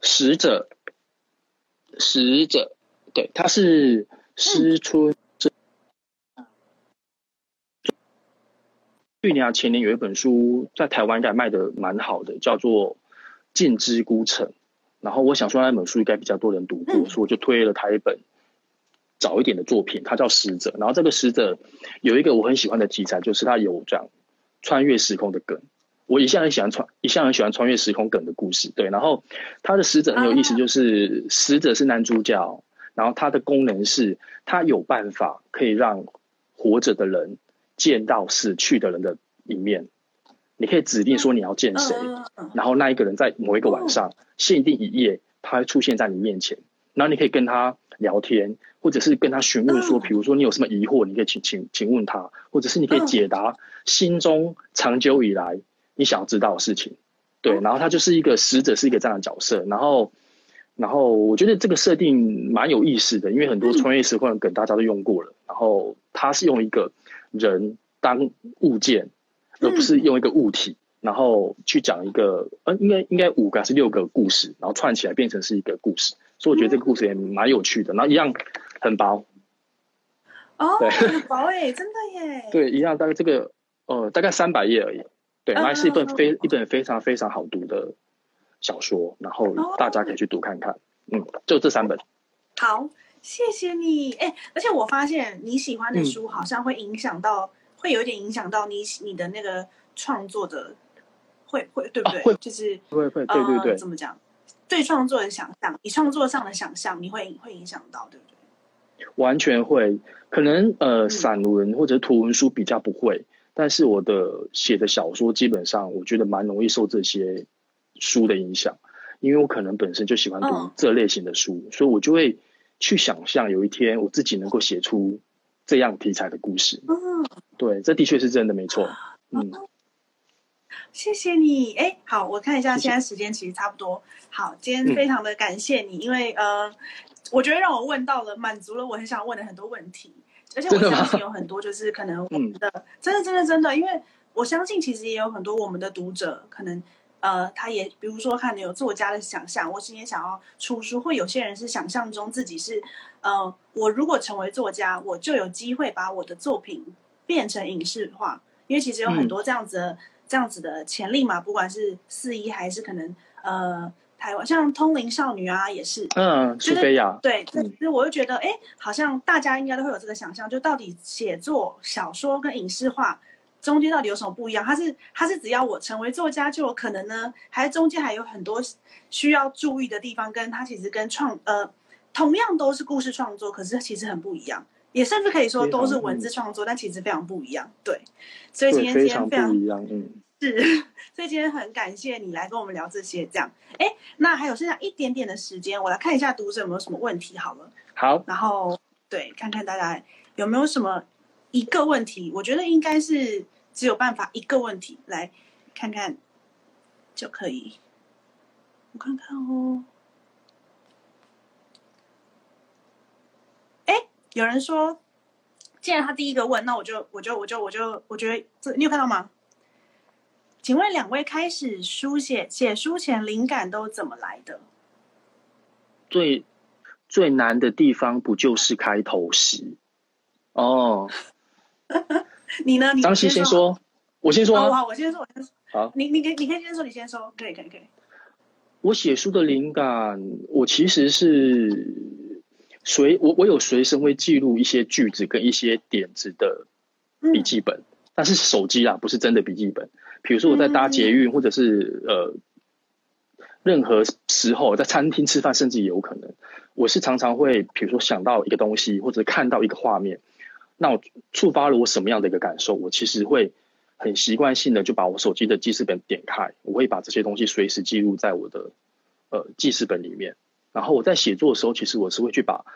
使者》，使者，对，他是诗春。去年啊，前年有一本书在台湾应该卖的蛮好的，叫做《镜之孤城》。然后我想说那本书应该比较多人读过，所以我就推了他一本早一点的作品，它叫《使者》。然后这个《使者》有一个我很喜欢的题材，就是它有这样穿越时空的梗。我一向很喜欢穿，一向很喜欢穿越时空梗的故事。对，然后他的使者很有意思，就是使者是男主角，然后他的功能是他有办法可以让活着的人。见到死去的人的一面，你可以指定说你要见谁，然后那一个人在某一个晚上限定一夜，他会出现在你面前，然后你可以跟他聊天，或者是跟他询问说，比如说你有什么疑惑，你可以请请请问他，或者是你可以解答心中长久以来你想要知道的事情。对，然后他就是一个使者，是一个这样的角色。然后，然后我觉得这个设定蛮有意思的，因为很多穿越时空的梗大家都用过了，然后他是用一个。人当物件，而不是用一个物体，然后去讲一个，呃，应该应该五个还是六个故事，然后串起来变成是一个故事，所以我觉得这个故事也蛮有趣的。然后一样很薄，哦，很薄哎，真的耶。<laughs> 对，一样大概这个，呃，大概三百页而已。对，还是一本非一本非常非常好读的小说，然后大家可以去读看看。嗯，就这三本。好。谢谢你，哎，而且我发现你喜欢的书好像会影响到，会有一点影响到你你的那个创作的，会会对不对？会就是会会对对对，怎么讲？对创作的想象，你创作上的想象，你会会影响到，对不对？完全会，可能呃，散文或者图文书比较不会，但是我的写的小说基本上，我觉得蛮容易受这些书的影响，因为我可能本身就喜欢读这类型的书，所以我就会。去想象有一天我自己能够写出这样题材的故事。嗯，对，这的确是真的，没错。嗯，谢谢你。哎，好，我看一下，现在时间其实差不多。好，今天非常的感谢你，因为呃，我觉得让我问到了，满足了我很想问的很多问题，而且我相信有很多就是可能我们的真的真的真的，因为我相信其实也有很多我们的读者可能。呃，他也比如说，看你有作家的想象，我今天想要出书，或有些人是想象中自己是，呃，我如果成为作家，我就有机会把我的作品变成影视化，因为其实有很多这样子的这样子的潜力嘛，不管是四一还是可能呃台湾，像通灵少女啊，也是，嗯，苏菲亚，对，其实我就觉得，哎，好像大家应该都会有这个想象，就到底写作小说跟影视化。中间到底有什么不一样？他是他是只要我成为作家就有可能呢，还是中间还有很多需要注意的地方？跟他其实跟创呃同样都是故事创作，可是其实很不一样。也甚至可以说都是文字创作，但其实非常不一样。对，所以今天今天非常不一样，嗯，是，<laughs> 所以今天很感谢你来跟我们聊这些，这样。哎，那还有剩下一点点的时间，我来看一下读者有没有什么问题好了。好，然后对，看看大家有没有什么一个问题，我觉得应该是只有办法一个问题来看看就可以。我看看哦。哎有人说，既然他第一个问，那我就我就我就我就我觉得这你有看到吗？请问两位开始书写写书前灵感都怎么来的？最最难的地方不就是开头时？哦，<laughs> <laughs> 你呢？张希先说，我先说。好，我先说，我先说。好，你你可以你可以先说，你先说，可以可以可以。我写书的灵感，我其实是。随我我有随身会记录一些句子跟一些点子的笔记本，但是手机啊不是真的笔记本。比如说我在搭捷运或者是呃任何时候在餐厅吃饭，甚至也有可能，我是常常会比如说想到一个东西或者看到一个画面，那我触发了我什么样的一个感受，我其实会很习惯性的就把我手机的记事本点开，我会把这些东西随时记录在我的呃记事本里面。然后我在写作的时候，其实我是会去把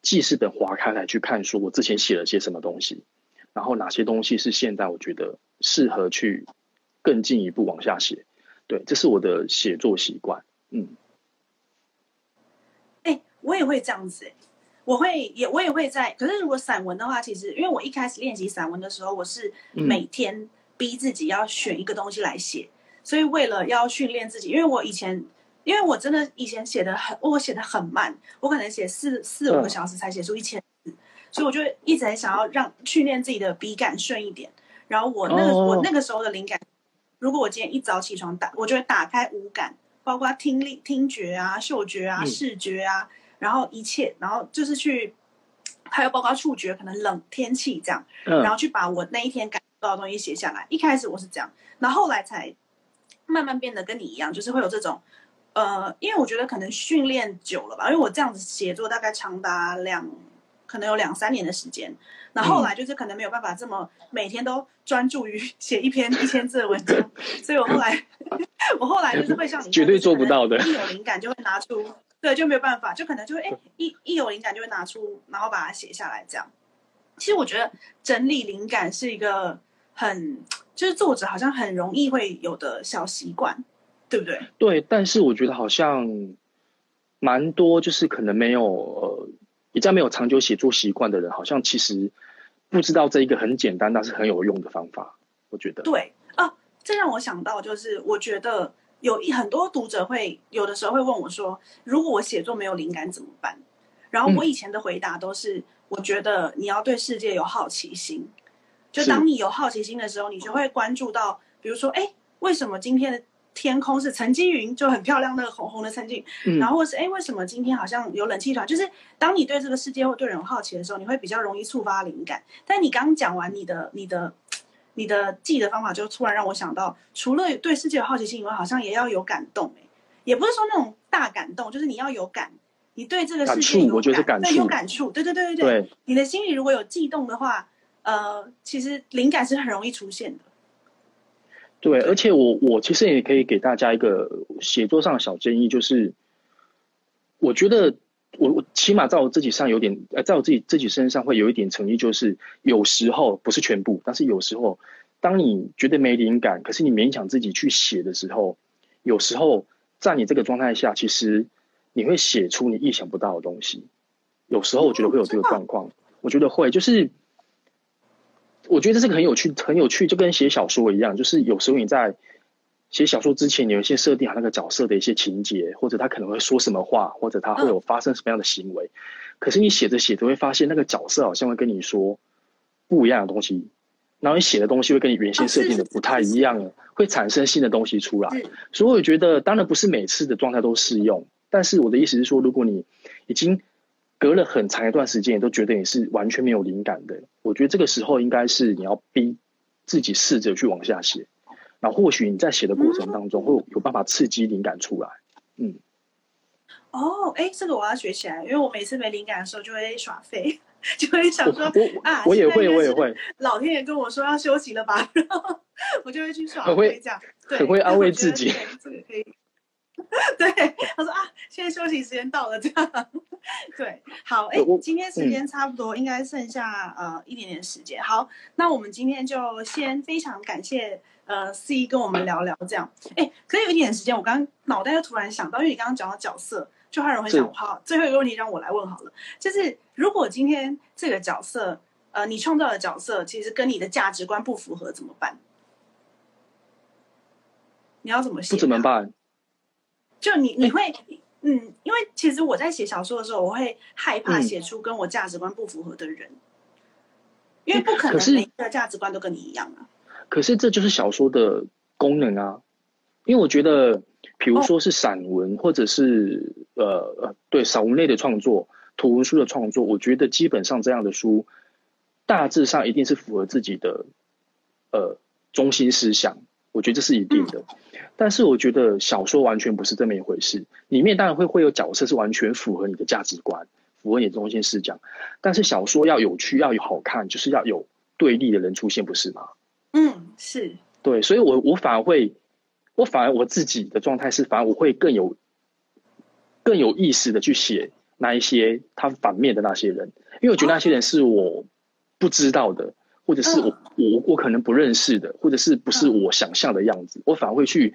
记事本划开来去看，说我之前写了些什么东西，然后哪些东西是现在我觉得适合去更进一步往下写。对，这是我的写作习惯。嗯，哎，我也会这样子，我会也我也会在。可是如果散文的话，其实因为我一开始练习散文的时候，我是每天逼自己要选一个东西来写，所以为了要训练自己，因为我以前。因为我真的以前写的很，我写的很慢，我可能写四四五个小时才写出一千字，所以我就一直很想要让训练自己的笔感顺一点。然后我那个我那个时候的灵感，如果我今天一早起床打，我就会打开五感，包括听力、听觉啊、嗅觉啊、视觉啊，然后一切，然后就是去，还有包括触觉，可能冷天气这样，然后去把我那一天感受到的东西写下来。一开始我是这样，然后后来才慢慢变得跟你一样，就是会有这种。呃，因为我觉得可能训练久了吧，因为我这样子写作大概长达两，可能有两三年的时间。那后来就是可能没有办法这么每天都专注于写一篇 <laughs> 一千字的文章，<laughs> 所以我后来我后来就是会像你绝对做不到的，一有灵感就会拿出，对，就没有办法，就可能就会哎一一有灵感就会拿出，然后把它写下来这样。其实我觉得整理灵感是一个很，就是作者好像很容易会有的小习惯。对不对？对，但是我觉得好像蛮多，就是可能没有呃，比较没有长久写作习惯的人，好像其实不知道这一个很简单但是很有用的方法。我觉得对啊，这让我想到，就是我觉得有一很多读者会有的时候会问我说，如果我写作没有灵感怎么办？然后我以前的回答都是，我觉得你要对世界有好奇心，就当你有好奇心的时候，你就会关注到，比如说，哎，为什么今天的天空是沉积云，就很漂亮，那个红红的沉积。然后或是哎，为什么今天好像有冷气团？就是当你对这个世界或对人有好奇的时候，你会比较容易触发灵感。但你刚讲完你的、你的、你的记的方法，就突然让我想到，除了对世界有好奇心以外，好像也要有感动。哎，也不是说那种大感动，就是你要有感，你对这个世界有感，对有感触。对对对对对，你的心里如果有悸动的话，呃，其实灵感是很容易出现的。对，而且我我其实也可以给大家一个写作上的小建议，就是我觉得我我起码在我自己上有点，呃，在我自己自己身上会有一点诚意，就是有时候不是全部，但是有时候当你觉得没灵感，可是你勉强自己去写的时候，有时候在你这个状态下，其实你会写出你意想不到的东西。有时候我觉得会有这个状况，我觉得会就是。我觉得这个很有趣，很有趣，就跟写小说一样，就是有时候你在写小说之前，有一些设定好那个角色的一些情节，或者他可能会说什么话，或者他会有发生什么样的行为。可是你写着写着会发现，那个角色好像会跟你说不一样的东西，然后你写的东西会跟你原先设定的不太一样，会产生新的东西出来。所以我觉得，当然不是每次的状态都适用，但是我的意思是说，如果你已经。隔了很长一段时间，都觉得你是完全没有灵感的。我觉得这个时候应该是你要逼自己试着去往下写，然后或许你在写的过程当中会有办法刺激灵感出来。嗯。哦，哎，这个我要学起来，因为我每次没灵感的时候就会耍废。<laughs> 就会想说啊，我也会，我也会。老天爷跟我说要休息了吧，<laughs> 然后我就会去耍，会这样，很会安慰自己。这个可以。<laughs> 对，他说啊，现在休息时间到了，这样。对，好，哎，今天时间差不多，应该剩下呃一点点时间。好，那我们今天就先非常感谢呃 C 跟我们聊聊这样。哎，可以有一点时间，我刚刚脑袋又突然想到，因为你刚刚讲到角色，就很容易想，好，最后一个问题让我来问好了，就是如果今天这个角色，呃，你创造的角色其实跟你的价值观不符合，怎么办？你要怎么写？不怎么办？就你你会嗯，因为其实我在写小说的时候，我会害怕写出跟我价值观不符合的人，因为不可能每个价值观都跟你一样啊。可是这就是小说的功能啊，因为我觉得，比如说是散文，或者是呃呃，对散文类的创作、图文书的创作，我觉得基本上这样的书，大致上一定是符合自己的呃中心思想。我觉得这是一定的，但是我觉得小说完全不是这么一回事。里面当然会会有角色是完全符合你的价值观，符合你的中心思想。但是小说要有趣，要有好看，就是要有对立的人出现，不是吗？嗯，是。对，所以我我反而会，我反而我自己的状态是，反而我会更有更有意识的去写那一些他反面的那些人，因为我觉得那些人是我不知道的。或者是我我我可能不认识的，或者是不是我想象的样子，我反而会去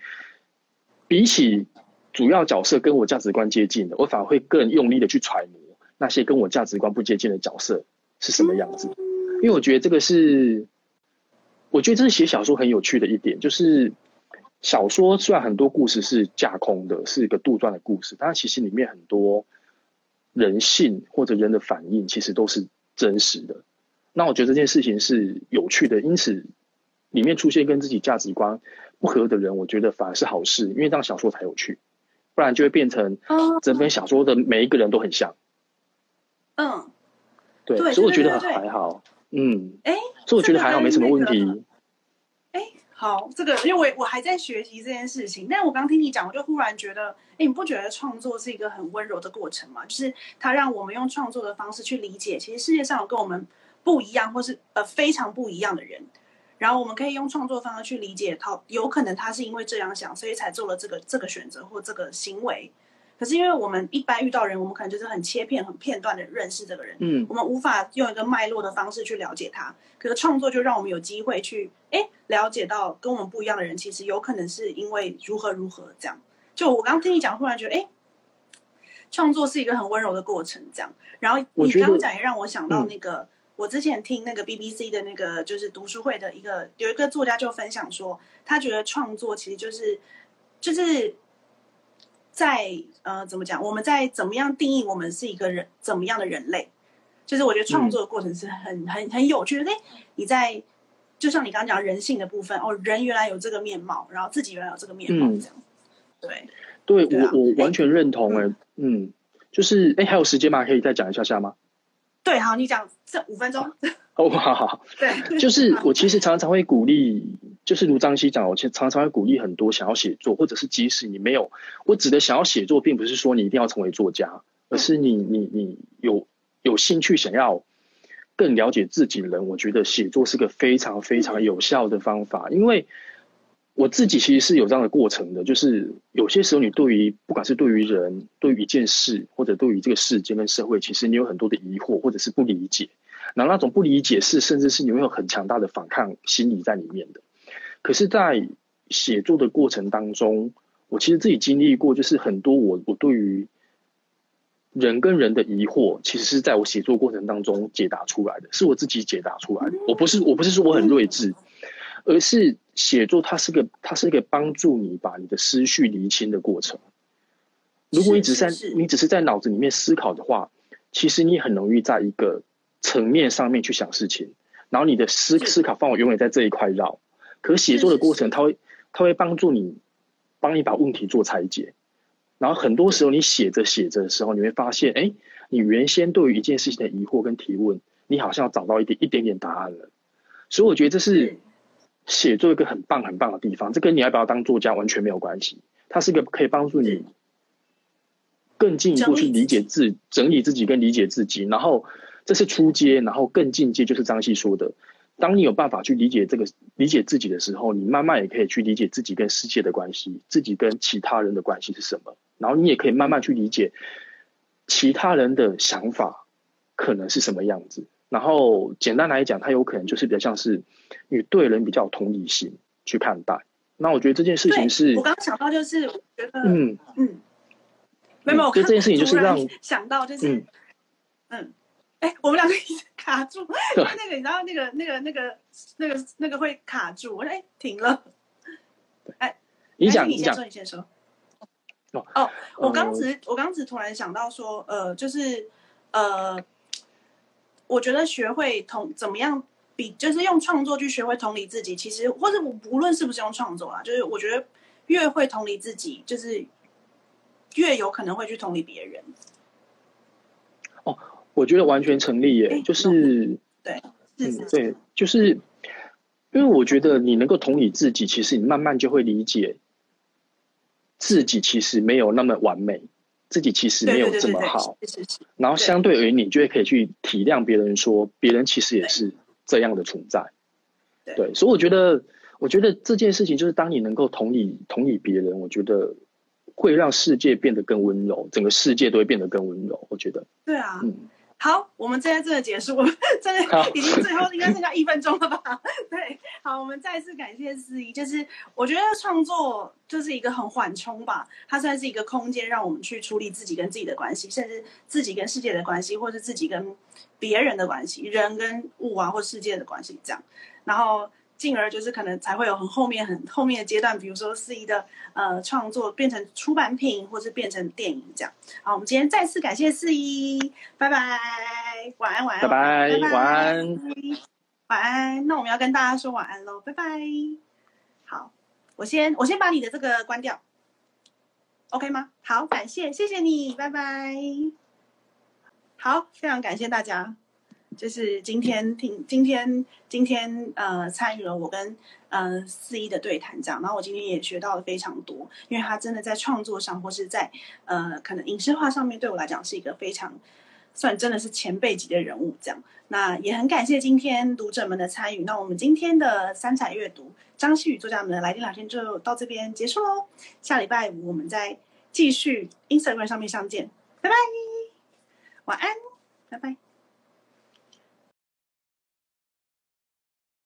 比起主要角色跟我价值观接近的，我反而会更用力的去揣摩那些跟我价值观不接近的角色是什么样子。因为我觉得这个是，我觉得这是写小说很有趣的一点，就是小说虽然很多故事是架空的，是一个杜撰的故事，但其实里面很多人性或者人的反应，其实都是真实的。那我觉得这件事情是有趣的，因此里面出现跟自己价值观不合的人，我觉得反而是好事，因为这样小说才有趣，不然就会变成整本小说的每一个人都很像。嗯，对，所以我觉得还好。嗯，哎，所以我觉得还好，没什么问题。哎，好，这个因为我我还在学习这件事情，但我刚听你讲，我就忽然觉得，哎，你不觉得创作是一个很温柔的过程吗？就是它让我们用创作的方式去理解，其实世界上有跟我们。不一样，或是呃非常不一样的人，然后我们可以用创作方式去理解他，有可能他是因为这样想，所以才做了这个这个选择或这个行为。可是因为我们一般遇到人，我们可能就是很切片、很片段的认识这个人，嗯，我们无法用一个脉络的方式去了解他。可是创作就让我们有机会去哎了解到跟我们不一样的人，其实有可能是因为如何如何这样。就我刚刚听你讲，忽然觉得哎，创作是一个很温柔的过程，这样。然后你刚刚讲也让我想到那个。我之前听那个 BBC 的那个就是读书会的一个有一个作家就分享说，他觉得创作其实就是就是在呃怎么讲，我们在怎么样定义我们是一个人怎么样的人类，就是我觉得创作的过程是很很很有趣的。哎，你在就像你刚刚讲人性的部分，哦，人原来有这个面貌，然后自己原来有这个面貌，这样。对，对我我完全认同哎，嗯，就是哎，还有时间吗？可以再讲一下下吗？对，好，你讲这五分钟。哦，好好。<laughs> 对，就是我其实常常会鼓励，就是如张希讲，我其实常常会鼓励很多想要写作，或者是即使你没有，我指的想要写作，并不是说你一定要成为作家，而是你你你有有兴趣想要更了解自己的人，我觉得写作是个非常非常有效的方法，因为。我自己其实是有这样的过程的，就是有些时候你对于不管是对于人、对于一件事，或者对于这个世界跟社会，其实你有很多的疑惑或者是不理解，那那种不理解是甚至是你会有很强大的反抗心理在里面的。可是，在写作的过程当中，我其实自己经历过，就是很多我我对于人跟人的疑惑，其实是在我写作过程当中解答出来的，是我自己解答出来的。我不是我不是说我很睿智。而是写作，它是个，它是一个帮助你把你的思绪厘清的过程。如果你只是在你只是在脑子里面思考的话，其实你很容易在一个层面上面去想事情，然后你的思思考范围永远在这一块绕。可写作的过程，它会它会帮助你，帮你把问题做拆解。然后很多时候你写着写着的时候，你会发现，哎，你原先对于一件事情的疑惑跟提问，你好像找到一点一点点答案了。所以我觉得这是。写作一个很棒很棒的地方，这跟你要不要当作家完全没有关系。它是一个可以帮助你更进一步去理解自整理自己跟理解自己，然后这是初阶，然后更进阶就是张希说的，当你有办法去理解这个理解自己的时候，你慢慢也可以去理解自己跟世界的关系，自己跟其他人的关系是什么，然后你也可以慢慢去理解其他人的想法可能是什么样子。然后简单来讲，它有可能就是比较像是你对人比较有同理心去看待。那我觉得这件事情是，我刚刚想到就是，我觉得，嗯。嗯，没有，这件事情就是让想到就是，嗯，哎，我们两个一直卡住，因为那个你知道那个那个那个那个那个会卡住，我说哎停了，哎，你讲你先说你先说，哦，我刚只我刚只突然想到说，呃，就是呃。我觉得学会同怎么样比，就是用创作去学会同理自己。其实，或者我无论是不是用创作啊，就是我觉得越会同理自己，就是越有可能会去同理别人。哦，我觉得完全成立耶，就是对，嗯，对，就是因为我觉得你能够同理自己，其实你慢慢就会理解自己其实没有那么完美。自己其实没有这么好，然后相对而言，你就会可以去体谅别人，说别人其实也是这样的存在。对，所以我觉得，我觉得这件事情就是，当你能够同理同理别人，我觉得会让世界变得更温柔，整个世界都会变得更温柔。我觉得，对啊，嗯。好，我们现在真的结束，我们 <laughs> 真的已经最后应该剩下一分钟了吧？<laughs> 对，好，我们再次感谢司仪。就是我觉得创作就是一个很缓冲吧，它算是一个空间，让我们去处理自己跟自己的关系，甚至自己跟世界的关系，或是自己跟别人的关系，人跟物啊或世界的关系这样。然后。进而就是可能才会有很后面很后面的阶段，比如说四一的呃创作变成出版品，或是变成电影这样。好，我们今天再次感谢四一，拜拜，晚安晚安，拜拜晚安晚安。那我们要跟大家说晚安喽，拜拜。好，我先我先把你的这个关掉，OK 吗？好，感谢谢谢你，拜拜。好，非常感谢大家。就是今天听今天今天呃参与了我跟呃四一的对谈这样，然后我今天也学到了非常多，因为他真的在创作上或是在呃可能影视化上面对我来讲是一个非常算真的是前辈级的人物这样。那也很感谢今天读者们的参与，那我们今天的三彩阅读张希宇作家们的来电聊天就到这边结束喽，下礼拜五我们再继续 Instagram 上面相见，拜拜，晚安，拜拜。